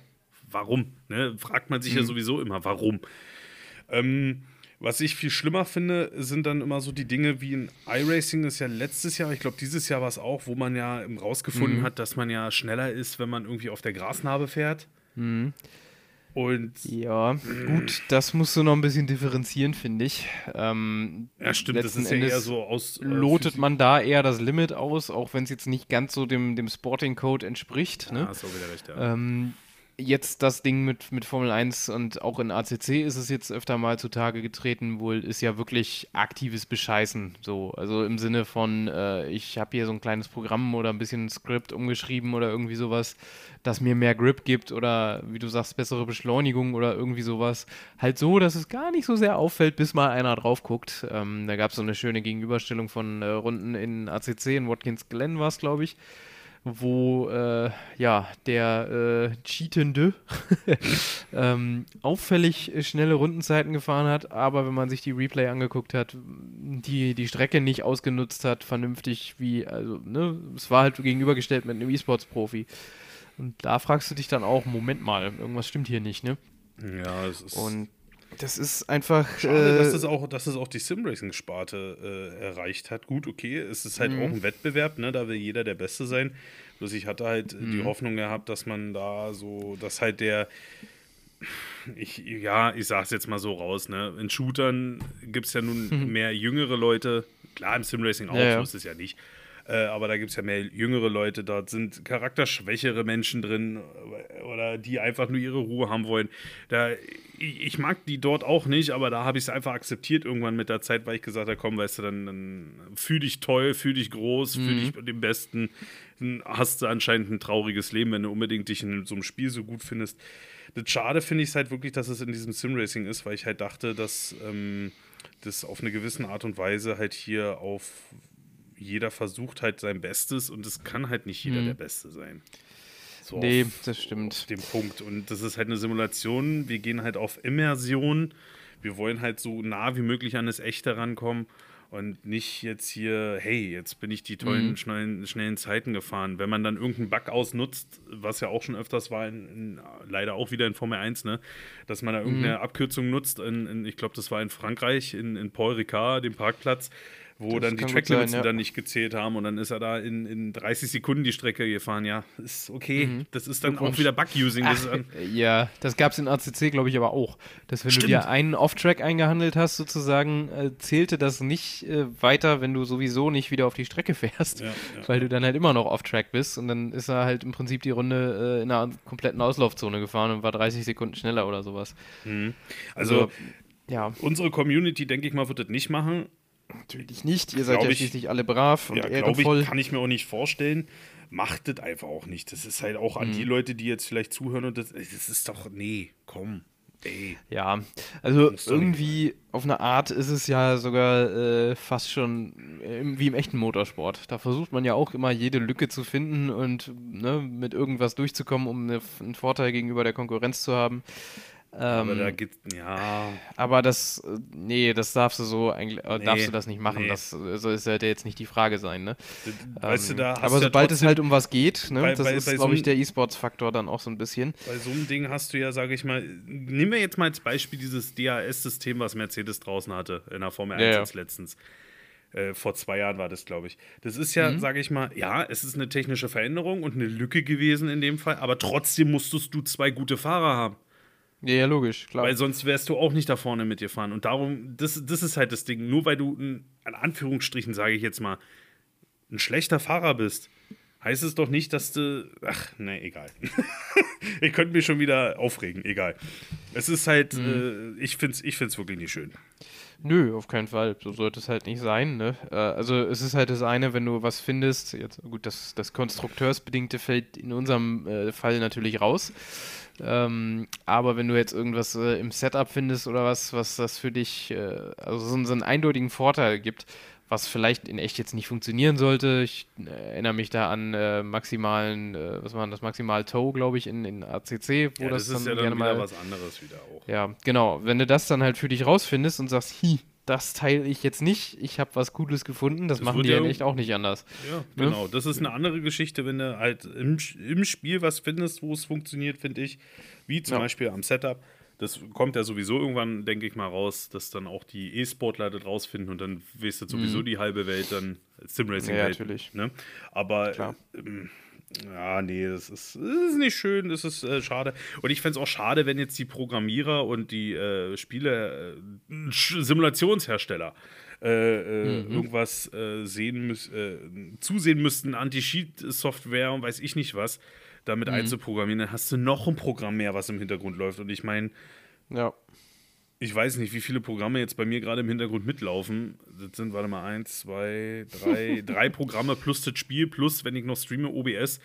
S1: warum? Ne? Fragt man sich mhm. ja sowieso immer, warum? Ähm, was ich viel schlimmer finde, sind dann immer so die Dinge wie in iRacing ist ja letztes Jahr, ich glaube dieses Jahr war es auch, wo man ja rausgefunden mhm. hat, dass man ja schneller ist, wenn man irgendwie auf der Grasnarbe fährt. Mhm.
S2: Und ja, gut, das musst du noch ein bisschen differenzieren, finde ich. Ähm,
S1: ja, stimmt, das ist ja eher so aus.
S2: Äh, lotet man da eher das Limit aus, auch wenn es jetzt nicht ganz so dem, dem Sporting Code entspricht. Ne? Ja, hast auch wieder recht, ja. Ähm, jetzt das Ding mit, mit Formel 1 und auch in ACC ist es jetzt öfter mal zutage getreten, wohl ist ja wirklich aktives Bescheißen. So, also im Sinne von, äh, ich habe hier so ein kleines Programm oder ein bisschen Skript umgeschrieben oder irgendwie sowas, das mir mehr Grip gibt oder wie du sagst, bessere Beschleunigung oder irgendwie sowas. Halt so, dass es gar nicht so sehr auffällt, bis mal einer drauf guckt. Ähm, da gab es so eine schöne Gegenüberstellung von äh, Runden in ACC, in Watkins Glen war es, glaube ich wo äh, ja der äh, Cheatende ähm, auffällig schnelle Rundenzeiten gefahren hat, aber wenn man sich die Replay angeguckt hat, die die Strecke nicht ausgenutzt hat, vernünftig wie, also, ne, es war halt gegenübergestellt mit einem E-Sports-Profi. Und da fragst du dich dann auch, Moment mal, irgendwas stimmt hier nicht, ne?
S1: Ja, es ist.
S2: Und das ist einfach.
S1: Schade, äh, dass, das auch, dass das auch die Simracing-Sparte äh, erreicht hat. Gut, okay, es ist halt mhm. auch ein Wettbewerb, ne? da will jeder der Beste sein. Bloß ich hatte halt mhm. die Hoffnung gehabt, dass man da so, dass halt der. Ich, ja, ich sag's jetzt mal so raus, ne? In Shootern gibt es ja nun mhm. mehr jüngere Leute. Klar, im Simracing auch, ja. so ist es ja nicht. Äh, aber da gibt es ja mehr jüngere Leute, dort sind charakterschwächere Menschen drin äh, oder die einfach nur ihre Ruhe haben wollen. Da, ich, ich mag die dort auch nicht, aber da habe ich es einfach akzeptiert irgendwann mit der Zeit, weil ich gesagt habe, komm, weißt du, dann, dann fühl dich toll, fühl dich groß, fühl dich den Besten. Dann hast du anscheinend ein trauriges Leben, wenn du unbedingt dich in so einem Spiel so gut findest. Das Schade finde ich es halt wirklich, dass es in diesem Simracing ist, weil ich halt dachte, dass ähm, das auf eine gewisse Art und Weise halt hier auf jeder versucht halt sein Bestes und es kann halt nicht jeder
S2: Mhm.
S1: der Beste sein. So
S2: Nee,
S1: auf,
S2: das stimmt.
S1: auf dem Punkt. Und das ist halt eine Simulation. Wir gehen halt auf Immersion. Wir wollen halt so nah wie möglich an das Echte rankommen und nicht jetzt hier, hey, jetzt bin ich die tollen,
S2: Mhm.
S1: schnellen, schnellen Zeiten gefahren. Wenn man dann irgendeinen Bug ausnutzt, was ja auch schon öfters war, in, in, leider auch wieder in Formel 1, ne, dass man da
S2: Mhm.
S1: irgendeine Abkürzung nutzt, in, ich glaube, das war in Frankreich, in, in Paul Ricard, dem Parkplatz, wo
S2: Das
S1: dann die Tracklimits
S2: ja.
S1: dann nicht gezählt haben und dann ist er da in, in 30 Sekunden die Strecke gefahren. Ja, ist okay. Das ist dann auch
S2: Mhm.
S1: Wieder Bug-Using.
S2: Ja, das gab es in ACC, glaube ich, aber auch. Dass wenn
S1: Stimmt.
S2: du dir einen Off-Track eingehandelt hast, sozusagen, äh, zählte das nicht äh, weiter, wenn du sowieso nicht wieder auf die Strecke fährst.
S1: Ja, ja.
S2: Weil du dann halt immer noch Off-Track bist und dann ist er halt im Prinzip die Runde äh, in einer kompletten Auslaufzone gefahren und war 30 Sekunden schneller oder sowas.
S1: Also,
S2: ja,
S1: unsere Community, denke ich mal, wird das nicht machen.
S2: Natürlich nicht. Ihr seid ja
S1: ich-
S2: schließlich alle brav und
S1: Ja, glaube
S2: ehrenvoll.
S1: ich, kann ich mir auch nicht vorstellen. Macht das einfach auch nicht. Das ist halt auch an
S2: Mhm.
S1: die Leute, die jetzt vielleicht zuhören und das, das ist doch, nee, komm, ey.
S2: Ja, also
S1: nicht
S2: irgendwie auf eine Art ist es ja sogar äh, fast schon äh, im- wie im echten Motorsport. Da versucht man ja auch immer jede Lücke zu finden und ne, mit irgendwas durchzukommen, um eine, einen Vorteil gegenüber der Konkurrenz zu haben.
S1: Aber
S2: Ähm,
S1: da gibt ja,
S2: aber das, nee, das darfst du so eigentlich, äh,
S1: Nee,
S2: darfst du das nicht machen.
S1: nee.
S2: Das äh, so sollte jetzt nicht die Frage sein, ne?
S1: das- weißt du,
S2: Ähm,
S1: da hast
S2: aber
S1: du ja
S2: sobald es halt um was geht, ne,
S1: bei-
S2: das
S1: bei-
S2: ist,
S1: bei so
S2: glaube ich, der E-Sports-Faktor dann auch so ein bisschen.
S1: Bei so einem Ding hast du ja, sage ich mal, nehmen wir jetzt mal als Beispiel dieses DAS-System, was Mercedes draußen hatte in der Formel 1
S2: Ja, ja.
S1: letztens. Äh, vor zwei Jahren war das, glaube ich. Das ist ja, sage ich mal, ja, es ist eine technische Veränderung und eine Lücke gewesen in dem Fall, aber trotzdem musstest du zwei gute Fahrer haben.
S2: Ja, ja, logisch, klar.
S1: Weil sonst wärst du auch nicht da vorne mit dir fahren. Und darum, das, das ist halt das Ding. Nur weil du, an Anführungsstrichen, sage ich jetzt mal, ein schlechter Fahrer bist, heißt es doch nicht, dass du. Ach, ne, egal. ich könnte mich schon wieder aufregen, egal. Es ist halt,
S2: Mhm.
S1: äh, ich finde es ich find's wirklich nicht schön.
S2: Nö, auf keinen Fall. So sollte es halt nicht sein. Ne? Äh, also es ist halt das eine, wenn du was findest, jetzt gut, das, das Konstrukteursbedingte fällt in unserem äh, Fall natürlich raus. Ähm, aber wenn du jetzt irgendwas äh, im Setup findest oder was, was das für dich, äh, also so, so einen eindeutigen Vorteil gibt, was vielleicht in echt jetzt nicht funktionieren sollte. Ich äh, erinnere mich da an äh, maximalen, äh, was war das, maximal Tow, glaube ich, in, in ACC, wo
S1: Ja,
S2: das,
S1: das ist
S2: dann
S1: ja dann
S2: mal
S1: was anderes wieder auch.
S2: ja, genau. Wenn du das dann halt für dich rausfindest und sagst, hi, das teile ich jetzt nicht, ich habe was Cooles gefunden, das,
S1: Das
S2: machen die
S1: ja
S2: in
S1: auch-
S2: echt auch nicht anders.
S1: Ja,
S2: Ne?
S1: genau. Das ist eine andere Geschichte, wenn du halt im, im Spiel was findest, wo es funktioniert, finde ich. Wie zum
S2: Ja.
S1: Beispiel am Setup. Das kommt ja sowieso irgendwann, denke ich mal, raus, dass dann auch die E-Sportler das rausfinden und dann weißt du sowieso die halbe Welt dann Simracing
S2: Mhm. Ja, natürlich.
S1: Ne? Aber ähm, ja, nee, das ist, das ist nicht schön, das ist äh, schade. Und ich fände es auch schade, wenn jetzt die Programmierer und die äh, Spiele, äh, Simulationshersteller, äh, äh,
S2: Mhm.
S1: irgendwas äh, sehen äh, zusehen müssten, Anti-Cheat-Software und weiß ich nicht was, damit
S2: Mhm.
S1: einzuprogrammieren, dann hast du noch ein Programm mehr, was im Hintergrund läuft. Und ich meine,
S2: Ja.
S1: ich weiß nicht, wie viele Programme jetzt bei mir gerade im Hintergrund mitlaufen. Das sind, warte mal, eins, zwei, drei, drei Programme plus das Spiel, plus, wenn ich noch streame, OBS.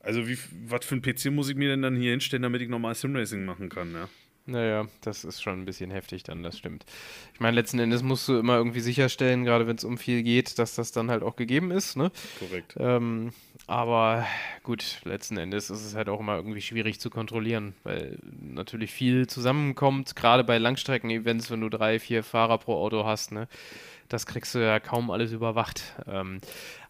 S1: Also, wie, was für ein PC muss ich mir denn dann hier hinstellen, damit ich normal Simracing machen kann, ja?
S2: Naja, das ist schon ein bisschen heftig dann, das stimmt. Ich meine, letzten Endes musst du immer irgendwie sicherstellen, gerade wenn es um viel geht, dass das dann halt auch gegeben ist, ne?
S1: Korrekt.
S2: Ähm, aber gut, letzten Endes ist es halt auch immer irgendwie schwierig zu kontrollieren, weil natürlich viel zusammenkommt, gerade bei Langstrecken-Events, wenn du drei, vier Fahrer pro Auto hast, ne? Das kriegst du ja kaum alles überwacht. Ähm,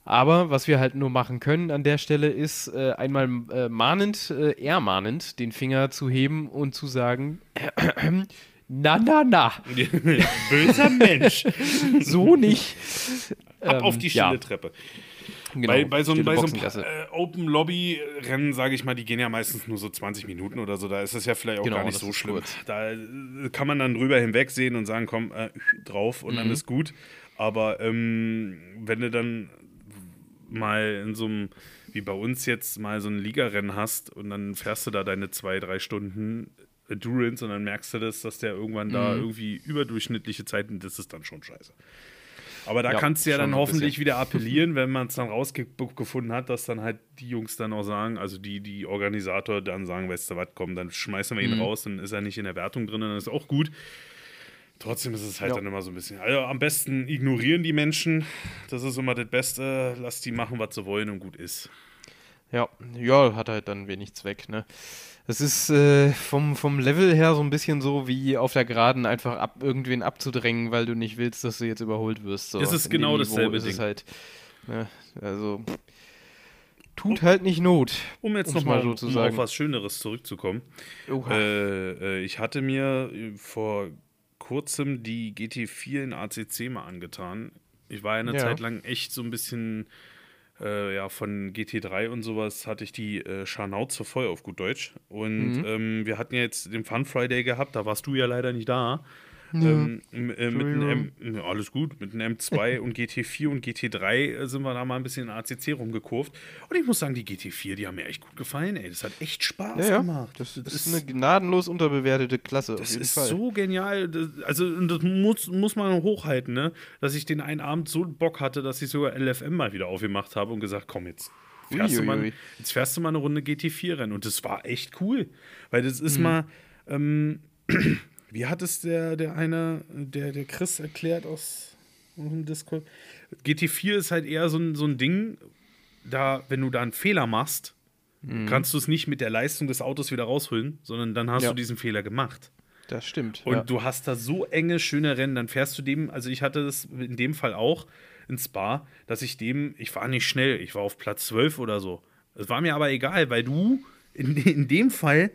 S2: aber was wir halt nur machen können an der Stelle ist, äh, einmal äh, mahnend, äh, ermahnend den Finger zu heben und zu sagen, na, na, na,
S1: Böser Mensch.
S2: so nicht.
S1: Ab
S2: Ähm,
S1: auf die
S2: ja,
S1: stille Treppe.
S2: genau,
S1: bei, bei so bei so einem äh, Open-Lobby-Rennen, sage ich mal, die gehen ja meistens nur so 20 Minuten oder so. Da ist es ja vielleicht auch
S2: Genau,
S1: gar nicht
S2: das
S1: so schlimm.
S2: kurz.
S1: Da äh, kann man dann drüber hinwegsehen und sagen, komm, äh, drauf und
S2: Mhm.
S1: dann ist gut. Aber ähm, wenn du dann mal in so einem, wie bei uns jetzt, mal so ein Ligarennen hast und dann fährst du da deine zwei, drei Stunden Endurance und dann merkst du das, dass der irgendwann da
S2: Mhm.
S1: irgendwie überdurchschnittliche Zeiten, das ist dann schon scheiße. Aber da
S2: Ja,
S1: kannst du ja dann hoffentlich wieder appellieren, wenn man es dann rausgefunden hat, dass dann halt die Jungs dann auch sagen, also die, die Organisator dann sagen, weißt du was, komm, dann schmeißen wir ihn
S2: Mhm.
S1: raus, dann ist er nicht in der Wertung drin, dann ist auch gut. Trotzdem ist es halt
S2: Ja.
S1: dann immer so ein bisschen. Also am besten ignorieren die Menschen. Das ist immer das Beste. Lass die machen, was sie wollen und gut ist.
S2: Ja, ja, hat halt dann wenig Zweck, ne? Es ist äh, vom, vom Level her so ein bisschen so wie auf der Geraden einfach ab, irgendwen abzudrängen, weil du nicht willst, dass du jetzt überholt wirst. So.
S1: Es ist
S2: In
S1: genau dasselbe
S2: ist es
S1: Ding.
S2: halt. Ne? Also tut halt nicht Not.
S1: Um jetzt nochmal
S2: so
S1: um auf was Schöneres zurückzukommen. Äh, äh, ich hatte mir äh, vor kurzem die GT4 in ACC mal angetan. Ich war ja eine
S2: Ja.
S1: Zeit lang echt so ein bisschen äh, ja, von GT3 und sowas hatte ich die äh, Scharnauze voll auf gut Deutsch. Und
S2: Mhm.
S1: ähm, wir hatten ja jetzt den Fun Friday gehabt, da warst du ja leider nicht da. Ähm, äh, mit einem M, ja, alles gut, mit einem M2 und GT4 und GT3 sind wir da mal ein bisschen in ACC rumgekurvt. Und ich muss sagen, die GT4, die haben mir echt gut gefallen, ey. Das hat echt Spaß
S2: ja, ja.
S1: gemacht.
S2: Das, ist eine gnadenlos unterbewertete Klasse, auf
S1: Das ist
S2: Fall.
S1: so genial. Das, also, das muss, muss man hochhalten, ne? Dass ich den einen Abend so Bock hatte, dass ich sogar LFM mal wieder aufgemacht habe und gesagt, komm, jetzt fährst, du mal, jetzt fährst du mal eine Runde GT4-Rennen. Und das war echt cool. Weil das
S2: Mhm.
S1: ist mal, ähm, wie hat es der, der eine, der, der Chris erklärt aus dem Discord? GT4 ist halt eher so ein, so ein Ding, da, wenn du da einen Fehler machst,
S2: Mhm.
S1: kannst du es nicht mit der Leistung des Autos wieder rausholen, sondern dann hast
S2: Ja.
S1: du diesen Fehler gemacht.
S2: Das stimmt.
S1: Und
S2: ja.
S1: du hast da so enge, schöne Rennen, dann fährst du dem, also ich hatte das in dem Fall auch in Spa, dass ich dem, ich war nicht schnell, ich war auf Platz 12 oder so. Es war mir aber egal, weil du in, in dem Fall,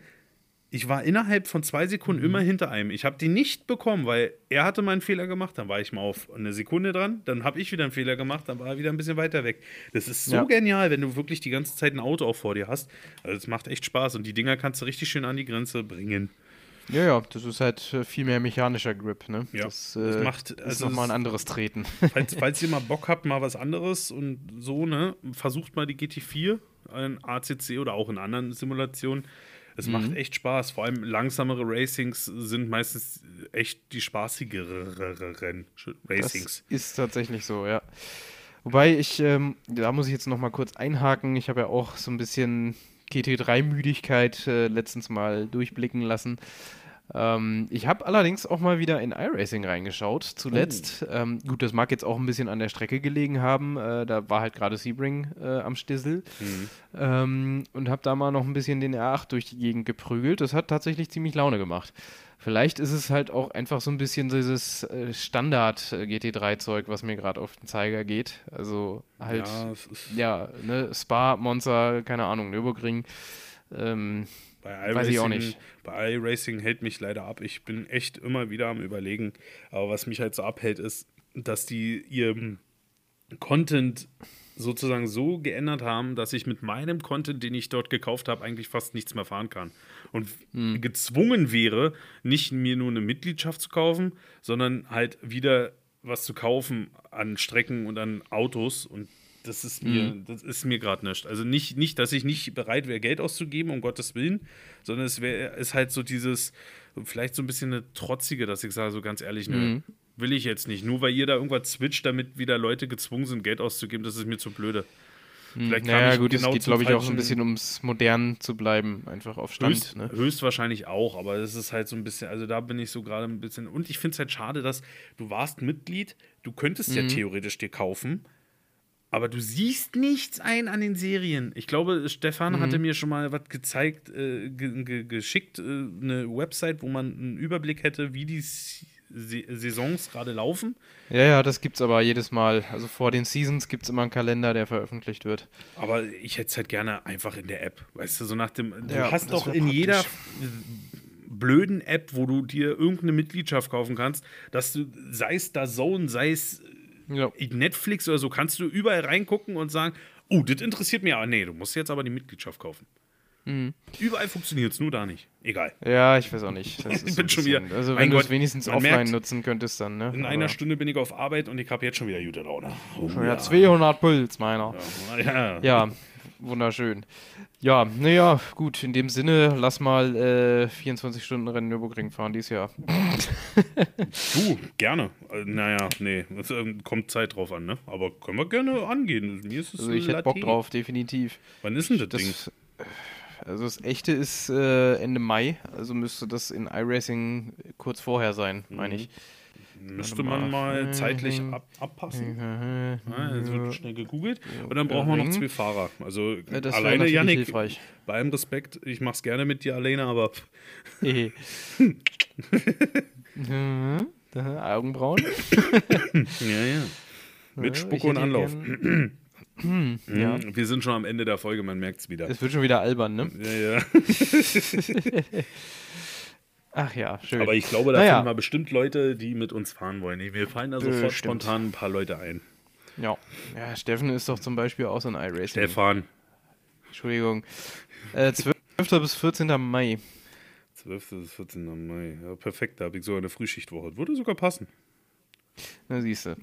S1: ich war innerhalb von zwei Sekunden
S2: Mhm.
S1: immer hinter einem. Ich habe die nicht bekommen, weil er hatte meinen Fehler gemacht, dann war ich mal auf eine Sekunde dran, dann habe ich wieder einen Fehler gemacht, dann war er wieder ein bisschen weiter weg. Das ist so
S2: Ja.
S1: genial, wenn du wirklich die ganze Zeit ein Auto auch vor dir hast. Also es macht echt Spaß und die Dinger kannst du richtig schön an die Grenze bringen.
S2: Ja, ja, das ist halt äh, viel mehr mechanischer Grip, ne?
S1: Ja,
S2: das,
S1: das
S2: äh,
S1: macht-
S2: ist
S1: also
S2: nochmal ein
S1: es-
S2: anderes Treten.
S1: falls, falls ihr mal Bock habt, mal was anderes und so, ne, versucht mal die GT4 in ACC oder auch in anderen Simulationen. Es macht echt Spaß. Vor allem langsamere Racings sind meistens echt die spaßigeren Racings.
S2: Das ist tatsächlich so, ja. Wobei ich, ähm, da muss ich jetzt noch mal kurz einhaken. Ich habe ja auch so ein bisschen GT3-Müdigkeit äh, letztens mal durchblicken lassen. Ähm, ich habe allerdings auch mal wieder in iRacing reingeschaut, zuletzt. Ähm, gut, das mag jetzt auch ein bisschen an der Strecke gelegen haben. Äh, da war halt gerade Sebring äh, am Stissel. Ähm, und habe da mal noch ein bisschen den R8 durch die Gegend geprügelt. Das hat tatsächlich ziemlich Laune gemacht. Vielleicht ist es halt auch einfach so ein bisschen dieses äh, Standard-GT3-Zeug, was mir gerade auf den Zeiger geht. Also halt,
S1: Ja,
S2: ja, ne, Spa, Monza, keine Ahnung, Nürburgring. Ähm,
S1: bei
S2: weiß ich auch
S1: iRacing-
S2: nicht.
S1: Bei iRacing hält mich leider ab. Ich bin echt immer wieder am Überlegen. Aber was mich halt so abhält, ist, dass die ihren Content sozusagen so geändert haben, dass ich mit meinem Content, den ich dort gekauft habe, eigentlich fast nichts mehr fahren kann. Und
S2: Hm.
S1: gezwungen wäre, nicht mir nur eine Mitgliedschaft zu kaufen, sondern halt wieder was zu kaufen an Strecken und an Autos. Und das ist mir,
S2: Hm.
S1: das ist mir gerade nicht. Also nicht, nicht, dass ich nicht bereit wäre, Geld auszugeben, um Gottes Willen, sondern es wäre, ist halt so dieses, vielleicht so ein bisschen eine trotzige, dass ich sage, so ganz ehrlich, nö,
S2: Mhm.
S1: will ich jetzt nicht. Nur weil ihr da irgendwas switcht, damit wieder Leute gezwungen sind, Geld auszugeben, das ist mir zu blöde. Vielleicht kam
S2: naja, gut,
S1: genau
S2: es geht, glaube ich, auch so ein bisschen ums modern zu bleiben, einfach auf Stand.
S1: Höchst,
S2: ne?
S1: Höchstwahrscheinlich auch, aber es ist halt so ein bisschen, also da bin ich so gerade ein bisschen. Und ich finde es halt schade, dass du warst Mitglied, du könntest
S2: Mhm.
S1: ja theoretisch dir kaufen, aber du siehst nichts ein an den Serien. Ich glaube, Stefan
S2: Mhm.
S1: hatte mir schon mal was gezeigt, äh, ge ge geschickt, äh, eine Website, wo man einen Überblick hätte, wie die S Saisons gerade laufen.
S2: Ja, ja, das gibt's aber jedes Mal. Also vor den Seasons gibt es immer einen Kalender, der veröffentlicht wird.
S1: Aber ich hätte es halt gerne einfach in der App. Weißt du, so nach dem. Du
S2: Ja,
S1: hast doch in jeder
S2: praktisch.
S1: blöden App, wo du dir irgendeine Mitgliedschaft kaufen kannst, dass du, sei es da Zone, sei es
S2: Ja.
S1: Netflix oder so, kannst du überall reingucken und sagen, oh, das interessiert mich, aber nee, du musst jetzt aber die Mitgliedschaft kaufen.
S2: Mhm.
S1: Überall funktioniert es, nur da nicht. Egal.
S2: Ja, ich weiß auch nicht.
S1: Ich bin schon wieder-
S2: Also wenn du es wenigstens offline
S1: merkt,
S2: nutzen könntest, dann, ne?
S1: In einer Stunde bin ich auf Arbeit und ich habe jetzt schon wieder gute Laune. Oh,
S2: Schon wieder 200 Puls, meiner.
S1: Ja.
S2: Ja, wunderschön. Ja, naja, gut, in dem Sinne, lass mal äh, 24 Stunden Rennen Nürburgring fahren dieses Jahr.
S1: Du, gerne. Äh, naja, nee, es ähm, kommt Zeit drauf an, ne? Aber können wir gerne angehen. Mir ist es
S2: Also ich hätte Bock drauf, definitiv.
S1: Wann ist denn das, Ding?
S2: Das, also das echte ist äh, Ende Mai, also müsste das in iRacing kurz vorher sein, meine ich.
S1: Müsste man mal zeitlich ab, abpassen. Ah, jetzt wird schnell gegoogelt. Und dann brauchen wir noch zwei Fahrer. Also
S2: Ja,
S1: alleine, Yannick,
S2: hilfreich.
S1: bei allem Respekt, ich mach's gerne mit dir alleine, aber.
S2: Mhm. Mhm. Augenbrauen.
S1: ja, ja. Mit Spucke
S2: ich
S1: und Anlauf.
S2: ja.
S1: Mhm, Wir sind schon am Ende der Folge, man merkt's wieder.
S2: Es wird schon wieder albern, ne?
S1: Ja, ja.
S2: Ach ja, schön.
S1: Aber ich glaube, da
S2: Naja.
S1: finden wir bestimmt Leute, die mit uns fahren wollen. Mir fallen da sofort
S2: Bestimmt.
S1: spontan ein paar Leute ein.
S2: ja. ja, Steffen ist doch zum Beispiel auch so ein iRacing.
S1: Stefan.
S2: Entschuldigung. Äh, 12. bis 14. Mai.
S1: 12. bis 14. Mai. Ja, perfekt, da habe ich sogar eine Frühschichtwoche. Würde sogar passen.
S2: Na, siehst du.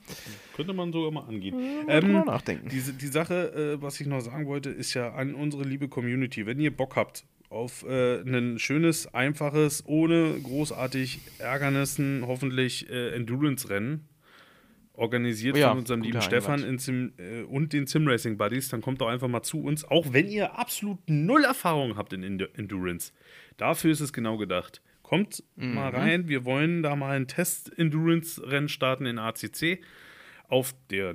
S1: Könnte man sogar mal angehen.
S2: Ähm,
S1: Ähm,
S2: nachdenken.
S1: diese, die Sache, äh, was ich noch sagen wollte, ist ja an unsere liebe Community. Wenn ihr Bock habt auf äh, ein schönes, einfaches, ohne großartig Ärgernissen, hoffentlich äh, Endurance-Rennen, organisiert
S2: Oh ja,
S1: von unserem lieben Stefan Sim, äh, und den Sim Racing Buddies, dann kommt doch einfach mal zu uns, auch wenn ihr absolut null Erfahrung habt in Endu- Endurance. Dafür ist es genau gedacht. Kommt mal rein, wir wollen da mal ein Test-Endurance-Rennen starten in ACC auf, der,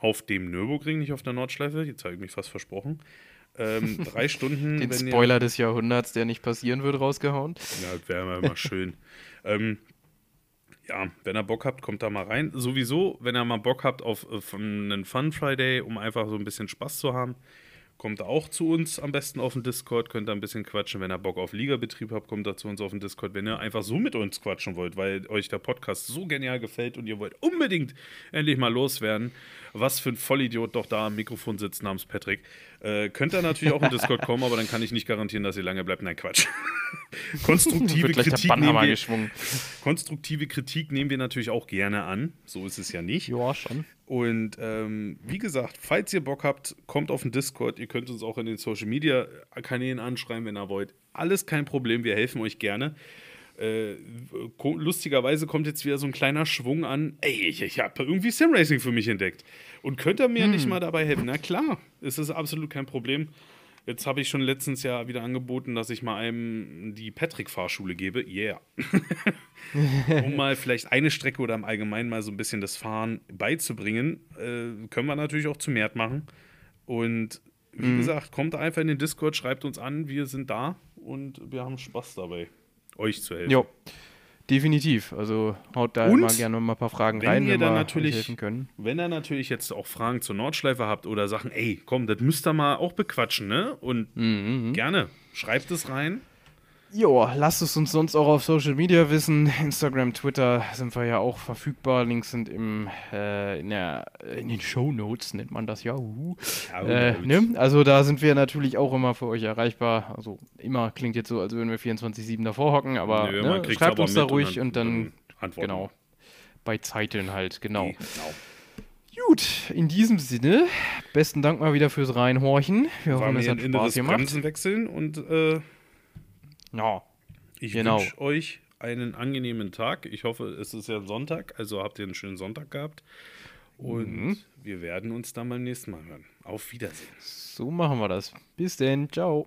S1: auf dem Nürburgring, nicht auf der Nordschleife. Jetzt habe ich mich fast versprochen. Ähm, drei Stunden.
S2: Den
S1: wenn ihr-
S2: Spoiler des Jahrhunderts, der nicht passieren wird, rausgehauen.
S1: ja, das wäre mal schön. ähm, ja, wenn ihr Bock habt, kommt da mal rein. Sowieso, wenn ihr mal Bock habt auf äh, von einen Fun Friday, um einfach so ein bisschen Spaß zu haben, kommt auch zu uns am besten auf den Discord, könnt da ein bisschen quatschen. Wenn ihr Bock auf Ligabetrieb habt, kommt da zu uns auf den Discord. Wenn ihr einfach so mit uns quatschen wollt, weil euch der Podcast so genial gefällt und ihr wollt unbedingt endlich mal loswerden, was für ein Vollidiot doch da am Mikrofon sitzt namens Patrick, äh, könnt ihr natürlich auch in Discord kommen, aber dann kann ich nicht garantieren, dass ihr lange bleibt. Nein, Quatsch. Konstruktive Kritik, nehmen wir, konstruktive Kritik nehmen wir natürlich auch gerne an. So ist es ja nicht.
S2: Ja, schon.
S1: Und ähm, wie gesagt, falls ihr Bock habt, kommt auf den Discord. Ihr könnt uns auch in den Social Media Kanälen anschreiben, wenn ihr wollt. Alles kein Problem, wir helfen euch gerne. Äh, lustigerweise kommt jetzt wieder so ein kleiner Schwung an. Ey, ich, ich habe irgendwie Simracing für mich entdeckt. Und könnt ihr mir nicht mal dabei helfen? Na klar, es ist absolut kein Problem. Jetzt habe ich schon letztens ja wieder angeboten, dass ich mal einem die Patrick-Fahrschule gebe. Yeah. um mal vielleicht eine Strecke oder im Allgemeinen mal so ein bisschen das Fahren beizubringen, äh, können wir natürlich auch zu Mert machen. Und wie gesagt, kommt einfach in den Discord, schreibt uns an, wir sind da und wir haben Spaß dabei, euch zu helfen.
S2: Jo. Definitiv. Also haut da
S1: Und
S2: immer gerne mal ein paar Fragen
S1: wenn
S2: rein,
S1: ihr
S2: wenn
S1: dann
S2: wir
S1: natürlich-
S2: helfen können.
S1: Wenn ihr natürlich jetzt auch Fragen zur Nordschleife habt oder Sachen, ey, komm, das müsst ihr mal auch bequatschen, ne? Und
S2: Mhm.
S1: gerne, schreibt es rein.
S2: Jo, lasst es uns sonst auch auf Social Media wissen. Instagram, Twitter sind wir ja auch verfügbar. Links sind im, äh, in, der, in den Show Notes, nennt man das ja. Uh.
S1: Ja,
S2: Äh, ne? Also da sind wir natürlich auch immer für euch erreichbar. Also immer klingt jetzt so, als würden wir 24-7 davor hocken, aber
S1: Nö,
S2: ne? schreibt
S1: aber
S2: uns da ruhig und dann,
S1: antworten.
S2: genau, bei Zeiten halt, genau.
S1: Genau.
S2: Gut, in diesem Sinne, besten Dank mal wieder fürs Reinhorchen. Wir hoffen, es
S1: ein
S2: hat Spaß gemacht.
S1: Bremsen wechseln und äh,
S2: Ja,
S1: ich
S2: Genau.
S1: wünsche euch einen angenehmen Tag. Ich hoffe, es ist ja Sonntag, also habt ihr einen schönen Sonntag gehabt. Und
S2: Mhm.
S1: wir werden uns dann beim nächsten Mal hören. Auf Wiedersehen.
S2: so machen wir das. Bis denn, ciao.